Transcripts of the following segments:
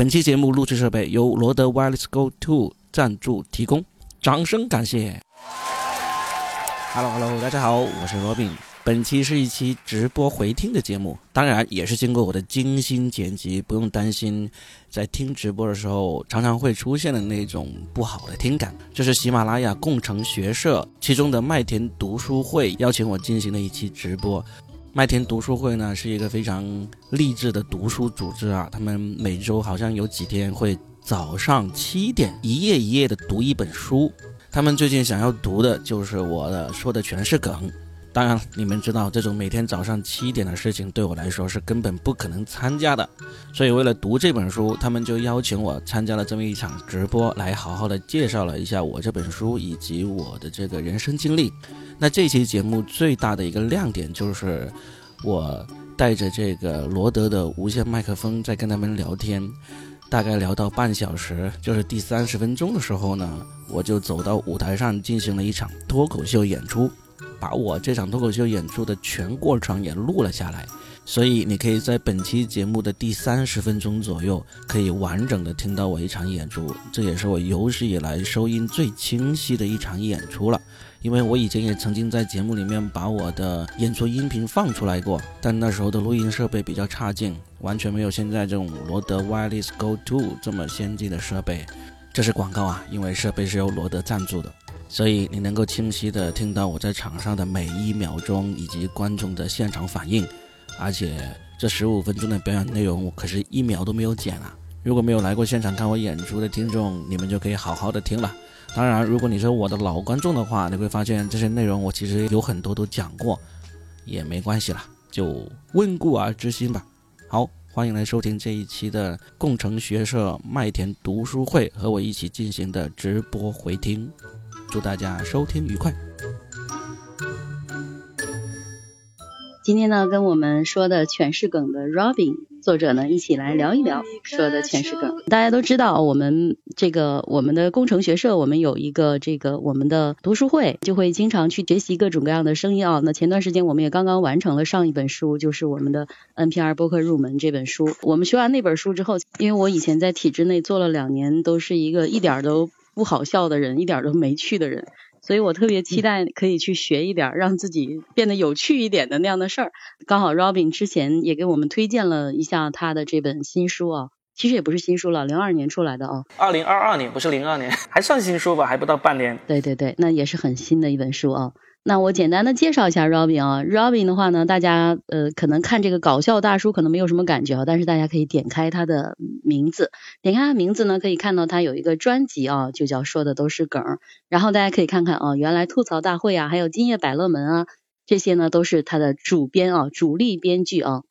本期节目录制设备由罗德 Wireless Go 2赞助提供，掌声感谢。Hello Hello，大家好，我是罗宾。本期是一期直播回听的节目，当然也是经过我的精心剪辑，不用担心在听直播的时候常常会出现的那种不好的听感。这是喜马拉雅共成学社其中的麦田读书会邀请我进行的一期直播。麦田读书会呢是一个非常励志的读书组织啊，他们每周好像有几天会早上七点一页一页的读一本书。他们最近想要读的就是我的说的全是梗。当然，你们知道这种每天早上七点的事情对我来说是根本不可能参加的，所以为了读这本书，他们就邀请我参加了这么一场直播，来好好的介绍了一下我这本书以及我的这个人生经历。那这期节目最大的一个亮点就是我带着这个罗德的无线麦克风在跟他们聊天，大概聊到半小时，就是第三十分钟的时候呢，我就走到舞台上进行了一场脱口秀演出。把我这场脱口秀演出的全过程也录了下来，所以你可以在本期节目的第三十分钟左右，可以完整的听到我一场演出。这也是我有史以来收音最清晰的一场演出了。因为我以前也曾经在节目里面把我的演出音频放出来过，但那时候的录音设备比较差劲，完全没有现在这种罗德 Wireless Go 2这么先进的设备。这是广告啊，因为设备是由罗德赞助的。所以你能够清晰地听到我在场上的每一秒钟，以及观众的现场反应，而且这十五分钟的表演内容，我可是一秒都没有剪啊！如果没有来过现场看我演出的听众，你们就可以好好的听了。当然，如果你是我的老观众的话，你会发现这些内容我其实有很多都讲过，也没关系了，就温故而知新吧。好，欢迎来收听这一期的共成学社麦田读书会，和我一起进行的直播回听。祝大家收听愉快。今天呢，跟我们说的全是梗的 Robin 作者呢，一起来聊一聊说的全是梗。大家都知道，我们这个我们的工程学社，我们有一个这个我们的读书会，就会经常去学习各种各样的声音啊。那前段时间我们也刚刚完成了上一本书，就是我们的 NPR 播客入门这本书。我们学完那本书之后，因为我以前在体制内做了两年，都是一个一点都。不好笑的人，一点都没趣的人，所以我特别期待可以去学一点，让自己变得有趣一点的那样的事儿。刚好 Robin 之前也给我们推荐了一下他的这本新书啊，其实也不是新书了，零二年出来的啊。二零二二年不是零二年，还算新书吧，还不到半年。对对对，那也是很新的一本书啊。那我简单的介绍一下 Robin 啊，Robin 的话呢，大家呃可能看这个搞笑大叔可能没有什么感觉啊，但是大家可以点开他的名字，点开他名字呢，可以看到他有一个专辑啊，就叫说的都是梗，然后大家可以看看啊，原来吐槽大会啊，还有今夜百乐门啊，这些呢都是他的主编啊，主力编剧啊，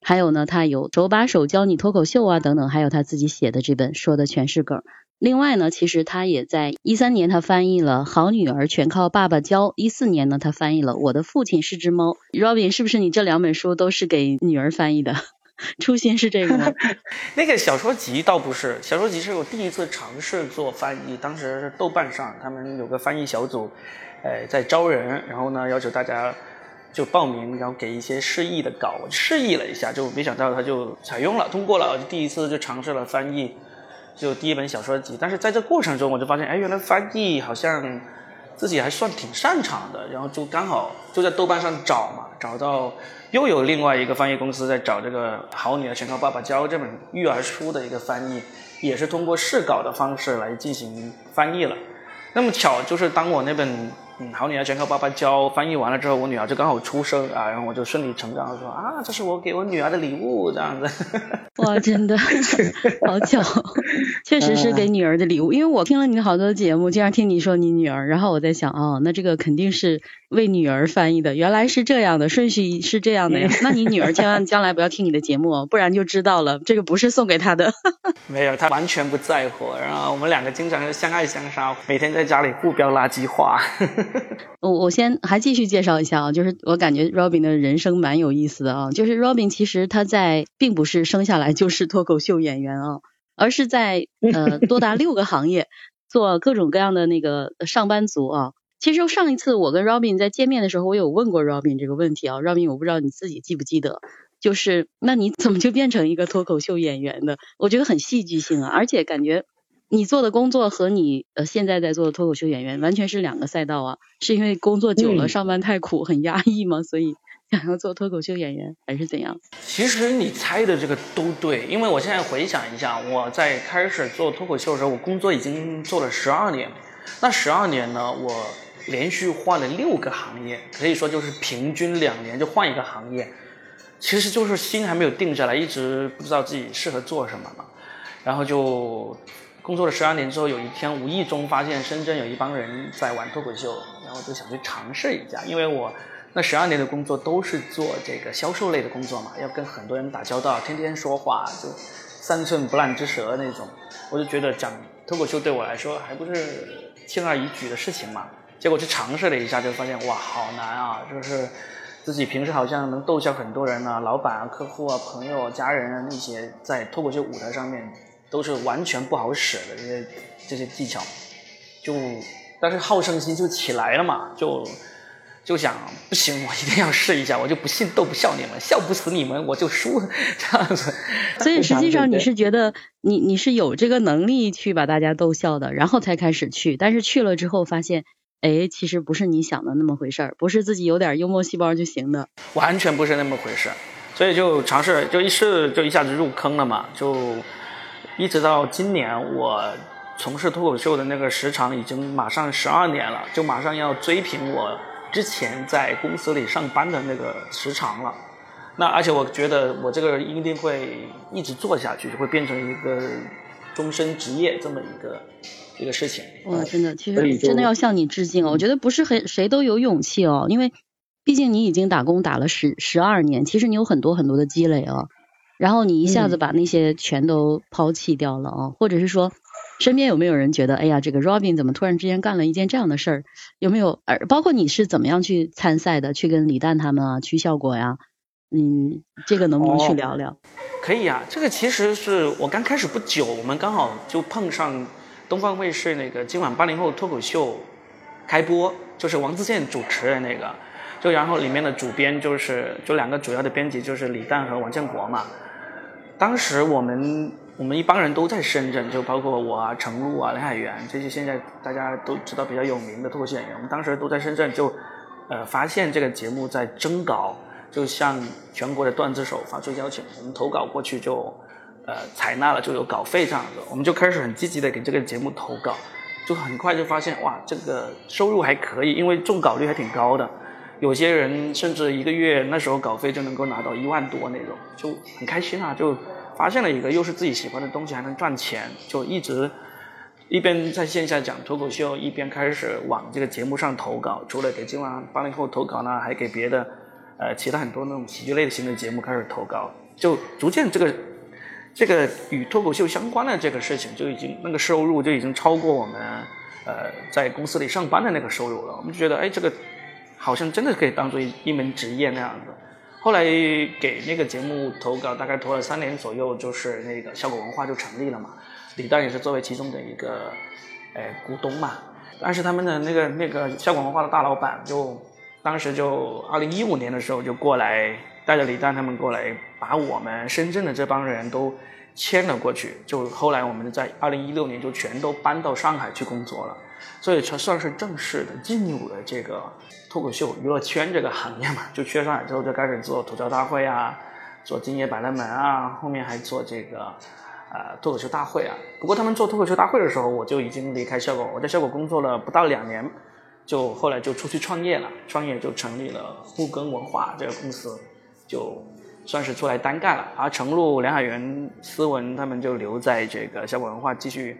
还有呢他有手把手教你脱口秀啊等等，还有他自己写的这本说的全是梗。另外呢，其实他也在一三年，他翻译了《好女儿全靠爸爸教》；一四年呢，他翻译了《我的父亲是只猫》。Robin，是不是你这两本书都是给女儿翻译的？初心是这个吗？那个小说集倒不是，小说集是我第一次尝试做翻译。当时是豆瓣上，他们有个翻译小组，呃，在招人，然后呢，要求大家就报名，然后给一些示意的稿，示意了一下，就没想到他就采用了，通过了。第一次就尝试了翻译。就第一本小说集，但是在这过程中，我就发现，哎，原来翻译好像自己还算挺擅长的。然后就刚好就在豆瓣上找嘛，找到又有另外一个翻译公司在找这个《好女儿全靠爸爸教》这本育儿书的一个翻译，也是通过试稿的方式来进行翻译了。那么巧，就是当我那本。嗯，好女儿全靠爸爸教。翻译完了之后，我女儿就刚好出生啊，然后我就顺理成章的说啊，这是我给我女儿的礼物，这样子。哇，真的 好巧，确实是给女儿的礼物。因为我听了你好多节目，经常听你说你女儿，然后我在想，哦，那这个肯定是为女儿翻译的。原来是这样的，顺序是这样的呀。那你女儿千万将来不要听你的节目，不然就知道了，这个不是送给她的。没有，她完全不在乎。然后我们两个经常是相爱相杀，每天在家里互飙垃圾话。我我先还继续介绍一下啊，就是我感觉 Robin 的人生蛮有意思的啊，就是 Robin 其实他在并不是生下来就是脱口秀演员啊，而是在呃多达六个行业做各种各样的那个上班族啊。其实上一次我跟 Robin 在见面的时候，我有问过 Robin 这个问题啊，Robin 我不知道你自己记不记得，就是那你怎么就变成一个脱口秀演员的？我觉得很戏剧性啊，而且感觉你做的工作和你呃现在在做的脱口秀演员完全是两个赛道啊，是因为工作久了上班太苦很压抑吗？所以 想要做脱口秀演员还是怎样？其实你猜的这个都对，因为我现在回想一下，我在开始做脱口秀的时候，我工作已经做了十二年，那十二年呢，我。连续换了六个行业，可以说就是平均两年就换一个行业，其实就是心还没有定下来，一直不知道自己适合做什么嘛。然后就工作了十二年之后，有一天无意中发现深圳有一帮人在玩脱口秀，然后就想去尝试一下。因为我那十二年的工作都是做这个销售类的工作嘛，要跟很多人打交道，天天说话，就三寸不烂之舌那种。我就觉得讲脱口秀对我来说还不是轻而易举的事情嘛。结果去尝试了一下，就发现哇，好难啊！就是自己平时好像能逗笑很多人啊，老板啊、客户啊、朋友、家人啊那些，在脱口秀舞台上面都是完全不好使的这些这些技巧。就但是好胜心就起来了嘛，就就想不行，我一定要试一下，我就不信逗不笑你们，笑不死你们我就输这样子。所以实际上你是觉得你你是有这个能力去把大家逗笑的，然后才开始去，但是去了之后发现。哎，其实不是你想的那么回事儿，不是自己有点幽默细胞就行的，完全不是那么回事儿，所以就尝试，就一试就一下子入坑了嘛，就一直到今年，我从事脱口秀的那个时长已经马上十二年了，就马上要追平我之前在公司里上班的那个时长了。那而且我觉得我这个一定会一直做下去，就会变成一个终身职业这么一个。一个事情哇，真的，其实真的要向你致敬哦。我觉得不是很谁都有勇气哦，因为毕竟你已经打工打了十十二年，其实你有很多很多的积累哦。然后你一下子把那些全都抛弃掉了啊，或者是说身边有没有人觉得，哎呀，这个 Robin 怎么突然之间干了一件这样的事儿？有没有？而包括你是怎么样去参赛的？去跟李诞他们啊，去效果呀？嗯，这个能不能去聊聊？可以啊，这个其实是我刚开始不久，我们刚好就碰上。东方卫视那个今晚八零后脱口秀开播，就是王自健主持的那个，就然后里面的主编就是就两个主要的编辑就是李诞和王建国嘛。当时我们我们一帮人都在深圳，就包括我啊、程璐啊、梁海源这些现在大家都知道比较有名的脱口秀演员，我们当时都在深圳，就呃发现这个节目在征稿，就向全国的段子手发出邀请，我们投稿过去就。呃，采纳了就有稿费这样子，我们就开始很积极的给这个节目投稿，就很快就发现哇，这个收入还可以，因为中稿率还挺高的，有些人甚至一个月那时候稿费就能够拿到一万多那种，就很开心啊，就发现了一个又是自己喜欢的东西还能赚钱，就一直一边在线下讲脱口秀，一边开始往这个节目上投稿，除了给今晚八零后投稿呢，还给别的呃其他很多那种喜剧类型的节目开始投稿，就逐渐这个。这个与脱口秀相关的这个事情，就已经那个收入就已经超过我们，呃，在公司里上班的那个收入了。我们就觉得，哎，这个好像真的可以当做一一门职业那样子。后来给那个节目投稿，大概投了三年左右，就是那个效果文化就成立了嘛。李诞也是作为其中的一个，哎，股东嘛。但是他们的那个那个效果文化的大老板，就当时就二零一五年的时候就过来。带着李诞他们过来，把我们深圳的这帮人都迁了过去。就后来我们在二零一六年就全都搬到上海去工作了，所以才算是正式的进入了这个脱口秀娱乐圈这个行业嘛。就去上海之后就开始做吐槽大会啊，做今夜百乐门啊，后面还做这个呃脱口秀大会啊。不过他们做脱口秀大会的时候，我就已经离开效果，我在效果工作了不到两年，就后来就出去创业了，创业就成立了沪根文化这个公司。就算是出来单干了，而程璐、梁海源、思文他们就留在这个效果文化继续，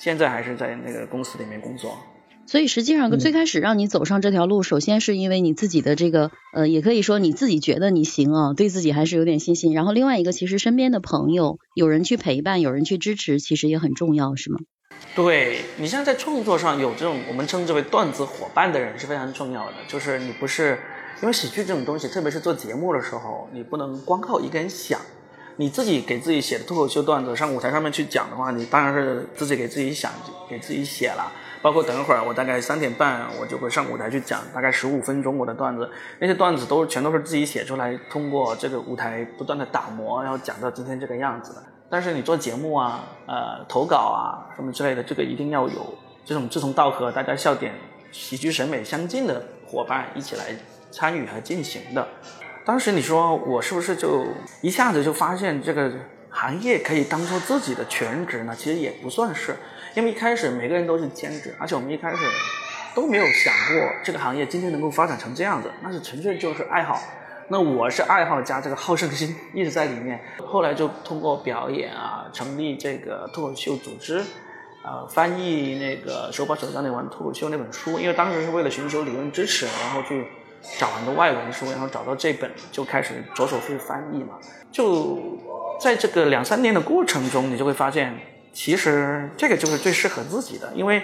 现在还是在那个公司里面工作。所以实际上最开始让你走上这条路，首先是因为你自己的这个呃，也可以说你自己觉得你行啊，对自己还是有点信心。然后另外一个，其实身边的朋友有人去陪伴，有人去支持，其实也很重要，是吗？对你像在创作上有这种我们称之为段子伙伴的人是非常重要的，就是你不是。因为喜剧这种东西，特别是做节目的时候，你不能光靠一个人想，你自己给自己写的脱口秀段子上舞台上面去讲的话，你当然是自己给自己想，给自己写了。包括等一会儿我大概三点半我就会上舞台去讲，大概十五分钟我的段子，那些段子都全都是自己写出来，通过这个舞台不断的打磨，然后讲到今天这个样子的。但是你做节目啊，呃，投稿啊什么之类的，这个一定要有这种志同道合、大家笑点、喜剧审美相近的伙伴一起来参与和进行的。当时你说我是不是就一下子就发现这个行业可以当做自己的全职呢？其实也不算是，因为一开始每个人都是兼职，而且我们一开始都没有想过这个行业今天能够发展成这样子，那是纯粹就是爱好。那我是爱好加这个好胜心一直在里面，后来就通过表演啊，成立这个脱口秀组织，呃，翻译那个手把手教你玩脱口秀那本书，因为当时是为了寻求理论支持，然后去找很多外文书，然后找到这本就开始着手去翻译嘛。就在这个两三年的过程中，你就会发现，其实这个就是最适合自己的，因为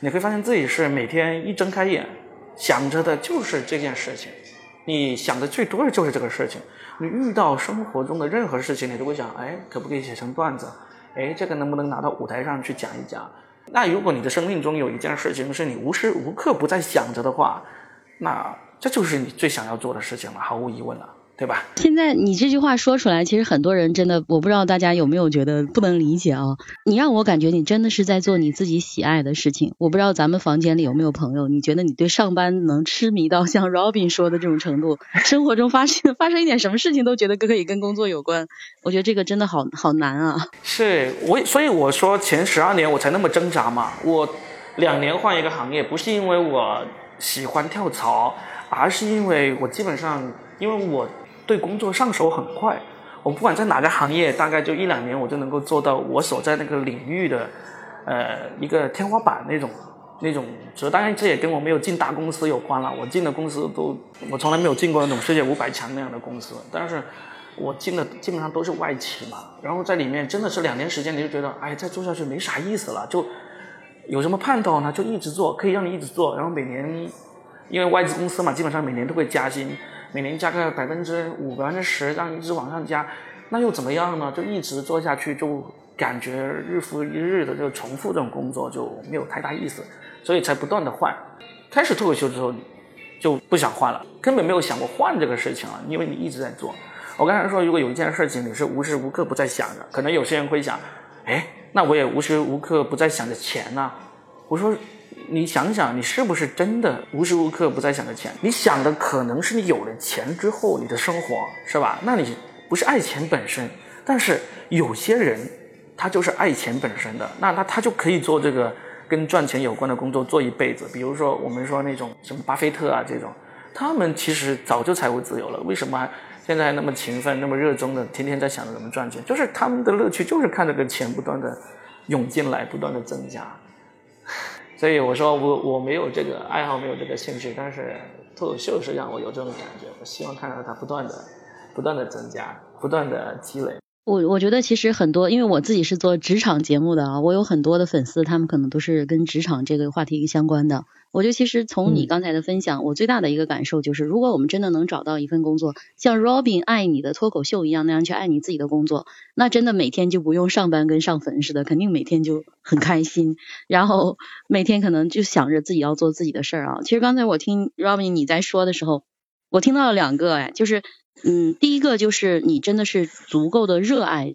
你会发现自己是每天一睁开眼想着的就是这件事情。你想的最多的就是这个事情，你遇到生活中的任何事情，你都会想，哎，可不可以写成段子？哎，这个能不能拿到舞台上去讲一讲？那如果你的生命中有一件事情是你无时无刻不在想着的话，那这就是你最想要做的事情了，毫无疑问了。对吧？现在你这句话说出来，其实很多人真的，我不知道大家有没有觉得不能理解啊？你让我感觉你真的是在做你自己喜爱的事情。我不知道咱们房间里有没有朋友，你觉得你对上班能痴迷到像 Robin 说的这种程度，生活中发生发生一点什么事情都觉得可以跟工作有关？我觉得这个真的好好难啊！是我，所以我说前十二年我才那么挣扎嘛。我两年换一个行业，不是因为我喜欢跳槽，而是因为我基本上因为我。对工作上手很快，我不管在哪个行业，大概就一两年，我就能够做到我所在那个领域的，呃，一个天花板那种那种。这当然这也跟我没有进大公司有关了。我进的公司都，我从来没有进过那种世界五百强那样的公司，但是我进的基本上都是外企嘛。然后在里面真的是两年时间，你就觉得，哎，再做下去没啥意思了，就有什么盼头呢？就一直做，可以让你一直做。然后每年，因为外资公司嘛，基本上每年都会加薪。每年加个百分之五、百分之十，这样一直往上加，那又怎么样呢？就一直做下去，就感觉日复一日的就重复这种工作就没有太大意思，所以才不断的换。开始脱口秀之后就不想换了，根本没有想过换这个事情了，因为你一直在做。我刚才说，如果有一件事情你是无时无刻不在想的，可能有些人会想，哎，那我也无时无刻不在想着钱呐。我说。你想想，你是不是真的无时无刻不在想着钱？你想的可能是你有了钱之后你的生活，是吧？那你不是爱钱本身，但是有些人他就是爱钱本身的，那他他就可以做这个跟赚钱有关的工作做一辈子。比如说我们说那种什么巴菲特啊这种，他们其实早就财务自由了，为什么现在那么勤奋、那么热衷的，天天在想着怎么赚钱？就是他们的乐趣就是看这个钱不断的涌进来，不断的增加。所以我说我我没有这个爱好，没有这个兴趣，但是脱口秀是让我有这种感觉。我希望看到它不断的、不断的增加，不断的积累。我我觉得其实很多，因为我自己是做职场节目的啊，我有很多的粉丝，他们可能都是跟职场这个话题相关的。我觉得其实从你刚才的分享，我最大的一个感受就是，如果我们真的能找到一份工作，像 Robin 爱你的脱口秀一样那样去爱你自己的工作，那真的每天就不用上班跟上坟似的，肯定每天就很开心，然后每天可能就想着自己要做自己的事儿啊。其实刚才我听 Robin 你在说的时候，我听到了两个哎，就是。嗯，第一个就是你真的是足够的热爱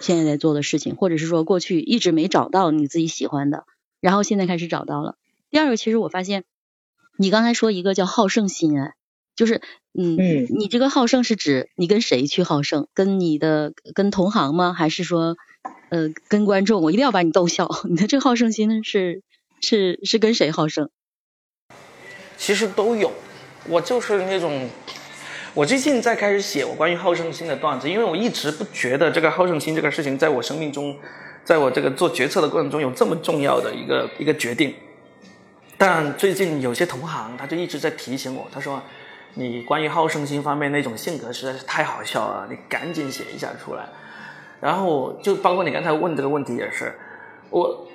现在在做的事情，或者是说过去一直没找到你自己喜欢的，然后现在开始找到了。第二个，其实我发现你刚才说一个叫好胜心，哎，就是嗯，你这个好胜是指你跟谁去好胜？跟你的跟同行吗？还是说呃跟观众？我一定要把你逗笑。你的这个好胜心是是是跟谁好胜？其实都有，我就是那种。我最近在开始写我关于好胜心的段子，因为我一直不觉得这个好胜心这个事情在我生命中，在我这个做决策的过程中有这么重要的一个一个决定。但最近有些同行他就一直在提醒我，他说：“你关于好胜心方面那种性格实在是太好笑了，你赶紧写一下出来。”然后就包括你刚才问这个问题也是，我，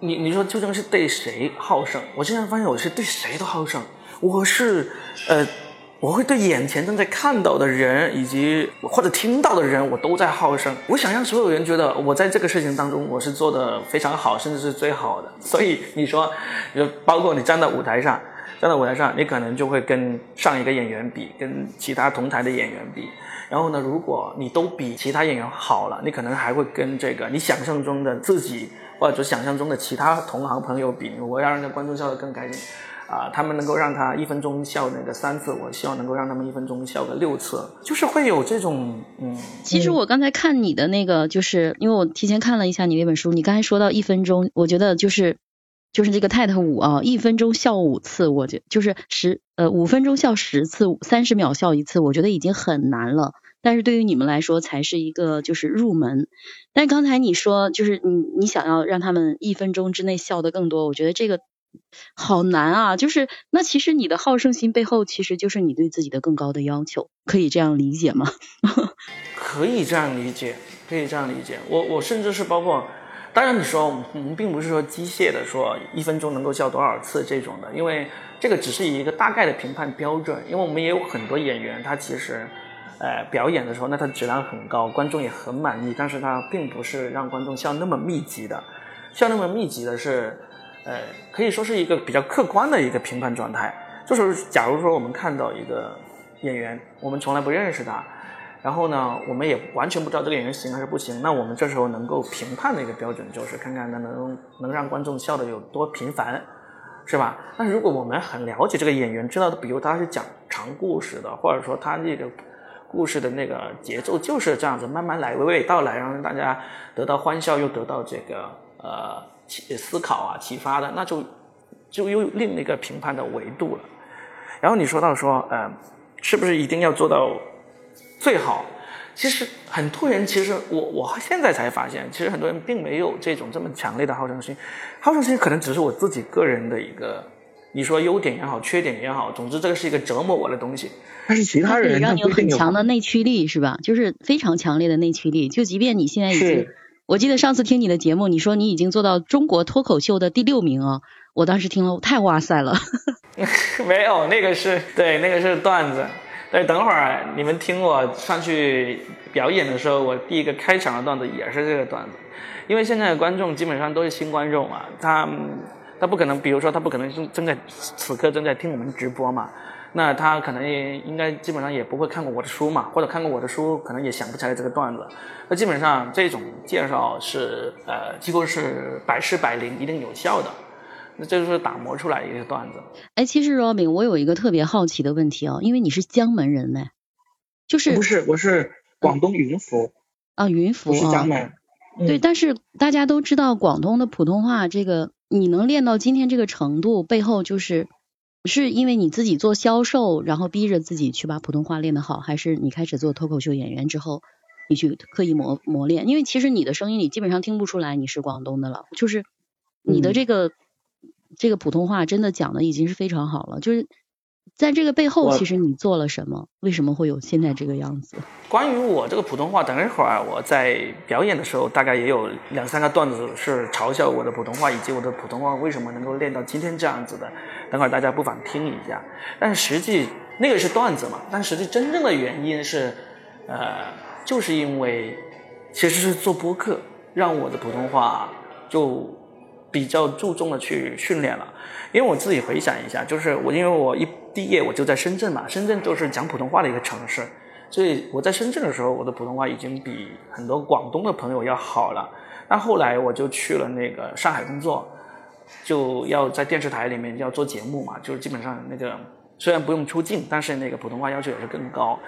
你你说究竟是对谁好胜？我现在发现我是对谁都好胜，我是呃。我会对眼前正在看到的人，以及或者听到的人，我都在好胜。我想让所有人觉得我在这个事情当中我是做的非常好，甚至是最好的。所以你说，就包括你站在舞台上，站在舞台上，你可能就会跟上一个演员比，跟其他同台的演员比。然后呢，如果你都比其他演员好了，你可能还会跟这个你想象中的自己，或者想象中的其他同行朋友比。我要让观众笑得更开心。啊，他们能够让他一分钟笑那个三次，我希望能够让他们一分钟笑个六次，就是会有这种嗯。其实我刚才看你的那个，就是因为我提前看了一下你那本书，你刚才说到一分钟，我觉得就是就是这个泰特五啊，一分钟笑五次，我觉就是十呃五分钟笑十次，三十秒笑一次，我觉得已经很难了。但是对于你们来说，才是一个就是入门。但刚才你说就是你你想要让他们一分钟之内笑的更多，我觉得这个。好难啊！就是那其实你的好胜心背后，其实就是你对自己的更高的要求，可以这样理解吗？可以这样理解，可以这样理解。我我甚至是包括，当然你说我们并不是说机械的说一分钟能够笑多少次这种的，因为这个只是一个大概的评判标准。因为我们也有很多演员，他其实呃表演的时候，那他质量很高，观众也很满意，但是他并不是让观众笑那么密集的，笑那么密集的是。呃，可以说是一个比较客观的一个评判状态。就是假如说我们看到一个演员，我们从来不认识他，然后呢，我们也完全不知道这个演员行还是不行，那我们这时候能够评判的一个标准就是看看能能能让观众笑的有多频繁，是吧？但如果我们很了解这个演员，知道比如他是讲长故事的，或者说他这个故事的那个节奏就是这样子，慢慢来，娓娓道来，让大家得到欢笑，又得到这个呃。思考啊，启发的，那就就又另一个评判的维度了。然后你说到说，呃，是不是一定要做到最好？其实很多人，其实我我现在才发现，其实很多人并没有这种这么强烈的好胜心。好胜心可能只是我自己个人的一个，你说优点也好，缺点也好，总之这个是一个折磨我的东西。但是其他人让你有很强的内驱力，是吧？就是非常强烈的内驱力，就即便你现在已经。我记得上次听你的节目，你说你已经做到中国脱口秀的第六名啊！我当时听了太哇塞了。没有，那个是对，那个是段子。对，等会儿你们听我上去表演的时候，我第一个开场的段子也是这个段子。因为现在的观众基本上都是新观众嘛，他他不可能，比如说他不可能正正在此刻正在听我们直播嘛。那他可能也应该基本上也不会看过我的书嘛，或者看过我的书，可能也想不起来这个段子。那基本上这种介绍是呃几乎是百试百灵，一定有效的。那这就是打磨出来一个段子。哎，其实 Robin，我有一个特别好奇的问题哦，因为你是江门人呢，就是不是我是广东云浮啊，云浮是江门。对，但是大家都知道广东的普通话，这个你能练到今天这个程度，背后就是。是因为你自己做销售，然后逼着自己去把普通话练得好，还是你开始做脱口秀演员之后，你去刻意磨磨练？因为其实你的声音你基本上听不出来你是广东的了，就是你的这个这个普通话真的讲的已经是非常好了，就是。在这个背后，其实你做了什么？为什么会有现在这个样子？关于我这个普通话，等一会儿我在表演的时候，大概也有两三个段子是嘲笑我的普通话，以及我的普通话为什么能够练到今天这样子的。等会儿大家不妨听一下。但实际那个是段子嘛？但实际真正的原因是，呃，就是因为其实是做播客，让我的普通话就比较注重的去训练了。因为我自己回想一下，就是我因为我一毕业我就在深圳嘛，深圳就是讲普通话的一个城市，所以我在深圳的时候，我的普通话已经比很多广东的朋友要好了。那后来我就去了那个上海工作，就要在电视台里面要做节目嘛，就是基本上那个虽然不用出镜，但是那个普通话要求也是更高。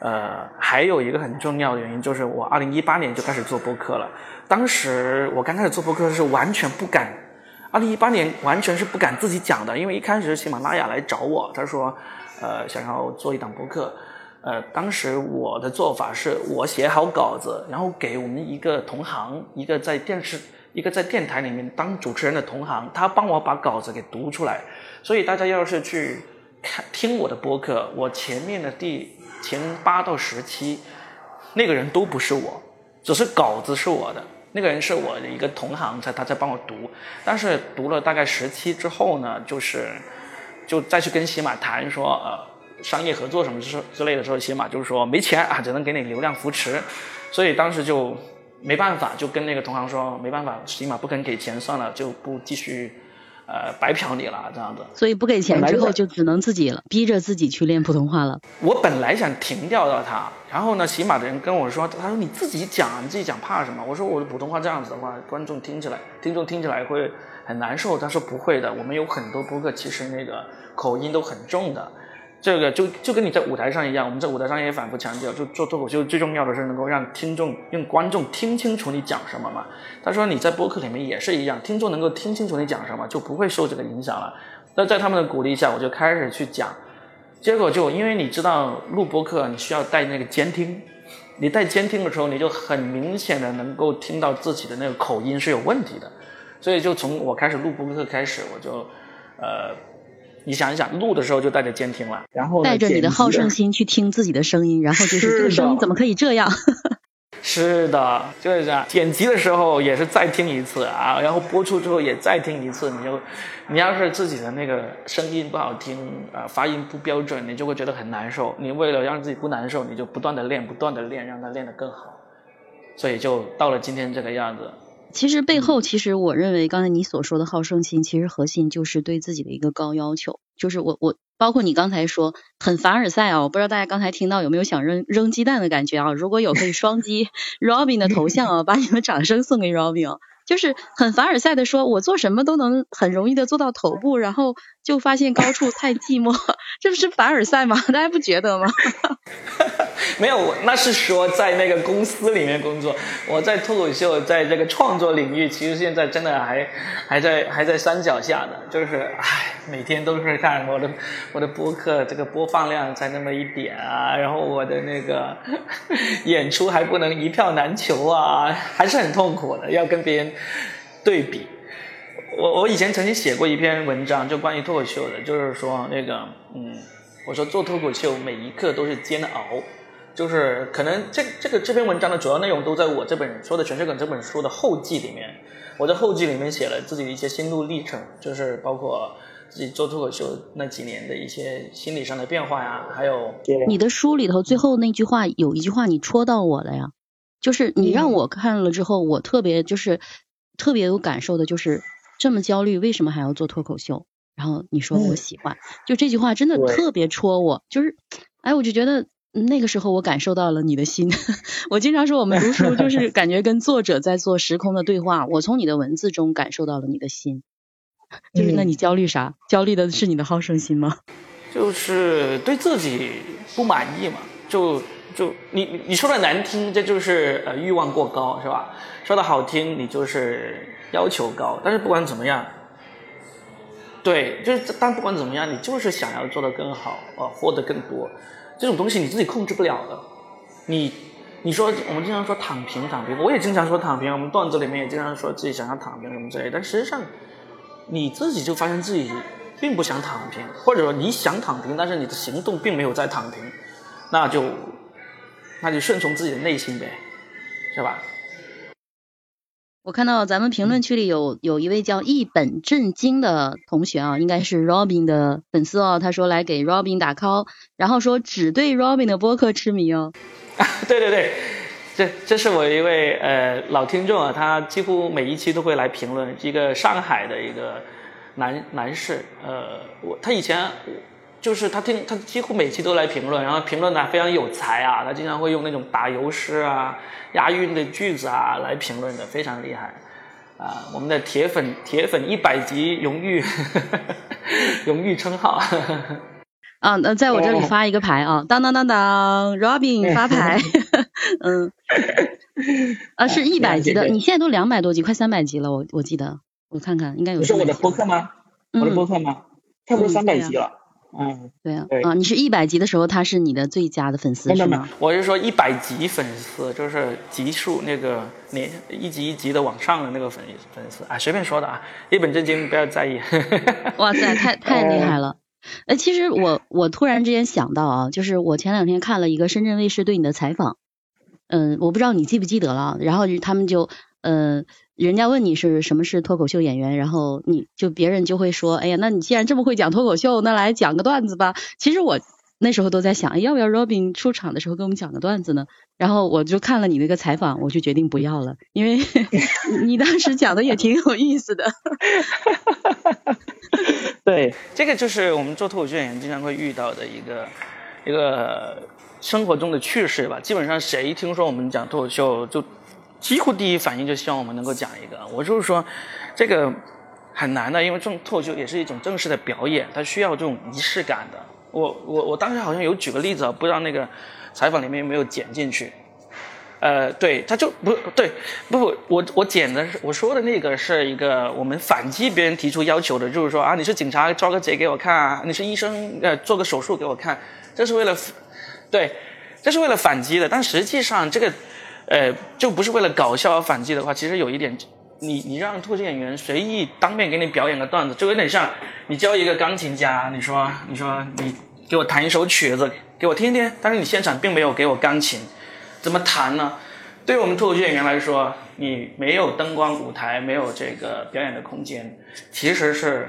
呃，还有一个很重要的原因就是我二零一八年就开始做播客了，当时我刚开始做播客是完全不敢。二零一八年完全是不敢自己讲的，因为一开始喜马拉雅来找我，他说，呃，想要做一档播客，呃，当时我的做法是我写好稿子，然后给我们一个同行，一个在电视、一个在电台里面当主持人的同行，他帮我把稿子给读出来。所以大家要是去看听我的播客，我前面的第前八到十期，那个人都不是我，只是稿子是我的。那个人是我的一个同行，在他在帮我读，但是读了大概十期之后呢，就是就再去跟喜马谈说，呃，商业合作什么之之类的时候，喜马就是说没钱啊，只能给你流量扶持，所以当时就没办法，就跟那个同行说没办法，喜马不肯给钱，算了，就不继续呃白嫖你了这样子。所以不给钱之后就只能自己了，逼着自己去练普通话了。我本来想停掉的他，然后呢，喜马的人跟我说，他说你自己讲，你自己讲怕什么？我说我的普通话这样子的话，观众听起来，听众听起来会很难受。他说不会的，我们有很多播客其实那个口音都很重的。这个就就跟你在舞台上一样，我们在舞台上也反复强调，就做脱口秀最重要的是能够让听众、让观众听清楚你讲什么嘛。他说你在播客里面也是一样，听众能够听清楚你讲什么，就不会受这个影响了。那在他们的鼓励下，我就开始去讲，结果就因为你知道录播客你需要带那个监听，你带监听的时候，你就很明显的能够听到自己的那个口音是有问题的，所以就从我开始录播客开始，我就呃。你想一想，录的时候就带着监听了，然后带着你的好胜心去听自己的声音，然后就是这个声音怎么可以这样？是的，就是这样。剪辑的时候也是再听一次啊，然后播出之后也再听一次。你就，你要是自己的那个声音不好听啊，发音不标准，你就会觉得很难受。你为了让自己不难受，你就不断的练，不断的练，让它练得更好。所以就到了今天这个样子。其实背后，其实我认为刚才你所说的好胜心，其实核心就是对自己的一个高要求。就是我我包括你刚才说很凡尔赛啊，我不知道大家刚才听到有没有想扔扔鸡蛋的感觉啊？如果有，可以双击 Robin 的头像啊，把你们掌声送给 Robin。就是很凡尔赛的说，我做什么都能很容易的做到头部，然后就发现高处太寂寞，这不是凡尔赛吗？大家不觉得吗？没有，那是说在那个公司里面工作。我在脱口秀，在这个创作领域，其实现在真的还还在还在山脚下呢。就是唉，每天都是看我的我的播客，这个播放量才那么一点啊，然后我的那个 演出还不能一票难求啊，还是很痛苦的，要跟别人对比。我我以前曾经写过一篇文章，就关于脱口秀的，就是说那个嗯，我说做脱口秀每一刻都是煎熬。就是可能这这个这篇文章的主要内容都在我这本说的全是梗这本书的后记里面。我在后记里面写了自己的一些心路历程，就是包括自己做脱口秀那几年的一些心理上的变化呀，还有你的书里头最后那句话有一句话你戳到我了呀，就是你让我看了之后，我特别就是特别有感受的，就是这么焦虑，为什么还要做脱口秀？然后你说我喜欢，就这句话真的特别戳我，就是哎，我就觉得。那个时候我感受到了你的心，我经常说我们读书就是 感觉跟作者在做时空的对话。我从你的文字中感受到了你的心，就是那你焦虑啥？焦虑的是你的好胜心吗？就是对自己不满意嘛，就就你你说的难听，这就是呃欲望过高是吧？说的好听，你就是要求高。但是不管怎么样，对，就是但不管怎么样，你就是想要做得更好，呃，获得更多。这种东西你自己控制不了的，你你说我们经常说躺平躺平，我也经常说躺平，我们段子里面也经常说自己想要躺平什么之类，但实际上你自己就发现自己并不想躺平，或者说你想躺平，但是你的行动并没有在躺平，那就那就顺从自己的内心呗，是吧？我看到咱们评论区里有有一位叫一本正经的同学啊，应该是 Robin 的粉丝哦。他说来给 Robin 打 call，然后说只对 Robin 的播客痴迷哦。对对对，这这是我一位呃老听众啊，他几乎每一期都会来评论，一个上海的一个男男士，呃，我他以前。就是他听他几乎每期都来评论，然后评论的非常有才啊，他经常会用那种打油诗啊、押韵的句子啊来评论的，非常厉害啊！我们的铁粉铁粉一百级荣誉 荣誉称号啊！那在我这里发一个牌啊，当当当当，Robin 发牌，嗯，啊是一百级的，你现在都两百多级，快三百级了，我我记得我看看应该有。是我的播客吗？我的播客吗？差不多三百级了。嗯，对啊，啊，你是一百级的时候，他是你的最佳的粉丝是吗？我是说一百级粉丝，就是级数那个年一级一级的往上的那个粉粉丝啊，随便说的啊，一本正经，不要在意。哇塞，太 太厉害了！哎，其实我我突然之间想到啊，就是我前两天看了一个深圳卫视对你的采访，嗯，我不知道你记不记得了，然后他们就嗯。人家问你是什么是脱口秀演员，然后你就别人就会说，哎呀，那你既然这么会讲脱口秀，那来讲个段子吧。其实我那时候都在想，要不要 Robin 出场的时候给我们讲个段子呢？然后我就看了你那个采访，我就决定不要了，因为 你当时讲的也挺有意思的。对，这个就是我们做脱口秀演员经常会遇到的一个一个生活中的趣事吧。基本上谁听说我们讲脱口秀，就几乎第一反应就希望我们能够讲一个。我就是说，这个很难的，因为这种脱口秀也是一种正式的表演，它需要这种仪式感的。我我我当时好像有举个例子，不知道那个采访里面有没有剪进去。呃，对，他就不对，不不，我我剪的是我说的那个是一个我们反击别人提出要求的，就是说啊，你是警察抓个贼给我看啊，你是医生呃做个手术给我看，这是为了，对，这是为了反击的。但实际上这个，呃，就不是为了搞笑而反击的话，其实有一点，你你让脱口秀演员随意当面给你表演个段子，就有点像你教一个钢琴家，你说你说你给我弹一首曲子给我听听，但是你现场并没有给我钢琴。怎么弹呢？对于我们脱口秀演员来说，你没有灯光舞台，没有这个表演的空间，其实是，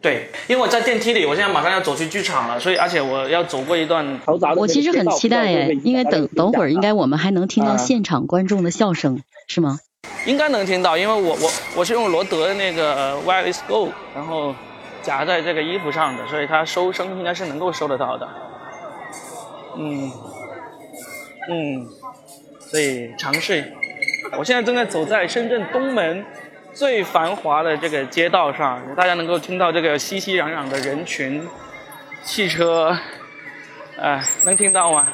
对，因为我在电梯里，我现在马上要走去剧场了，所以而且我要走过一段嘈杂的。我其实很期待耶，因为等等会儿应该我们还能听到现场观众的笑声，是吗？应该能听到，因为我我我是用罗德的那个 Wireless Go，然后夹在这个衣服上的，所以它收声应该是能够收得到的。嗯。嗯，所以尝试。我现在正在走在深圳东门最繁华的这个街道上，大家能够听到这个熙熙攘攘的人群、汽车，哎，能听到吗？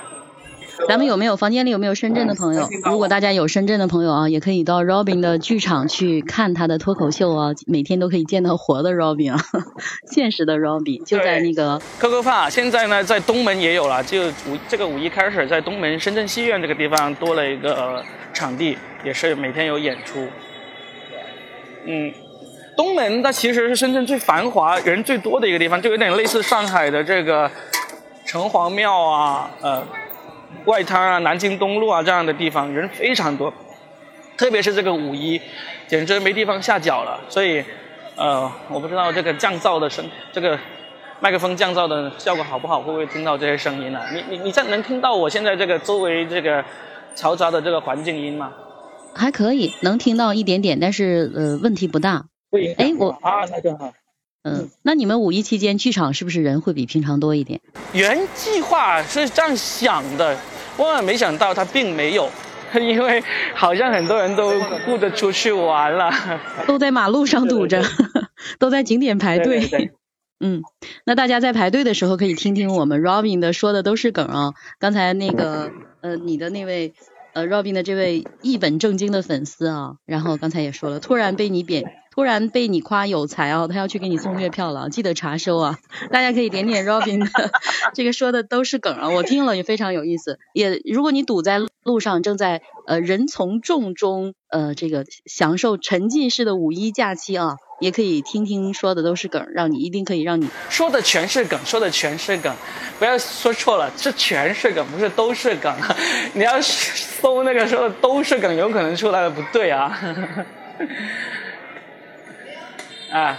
咱们有没有房间里有没有深圳的朋友？如果大家有深圳的朋友啊，也可以到 Robin 的剧场去看他的脱口秀啊，每天都可以见到活的 Robin 啊，现实的 Robin 就在那个 Coco Park。现在呢，在东门也有了，就五这个五一开始，在东门深圳戏院这个地方多了一个场地，也是每天有演出。嗯，东门它其实是深圳最繁华、人最多的一个地方，就有点类似上海的这个城隍庙啊，呃。外滩啊，南京东路啊，这样的地方人非常多，特别是这个五一，简直没地方下脚了。所以，呃，我不知道这个降噪的声，这个麦克风降噪的效果好不好，会不会听到这些声音呢？你你你在能听到我现在这个周围这个嘈杂的这个环境音吗？还可以，能听到一点点，但是呃，问题不大。哎，我啊，那就好。嗯，那你们五一期间剧场是不是人会比平常多一点？原计划是这样想的，万万没想到他并没有，因为好像很多人都顾着出去玩了，都在马路上堵着，都在景点排队。嗯，那大家在排队的时候可以听听我们 Robin 的说的都是梗啊。刚才那个呃，你的那位呃 Robin 的这位一本正经的粉丝啊，然后刚才也说了，突然被你贬。突然被你夸有才哦，他要去给你送月票了，记得查收啊！大家可以点点 Robin 的，这个说的都是梗啊，我听了也非常有意思。也如果你堵在路上，正在呃人从众中呃这个享受沉浸式的五一假期啊，也可以听听说的都是梗，让你一定可以让你说的全是梗，说的全是梗，不要说错了，这全是梗，不是都是梗。你要搜那个说的都是梗，有可能出来的不对啊。啊！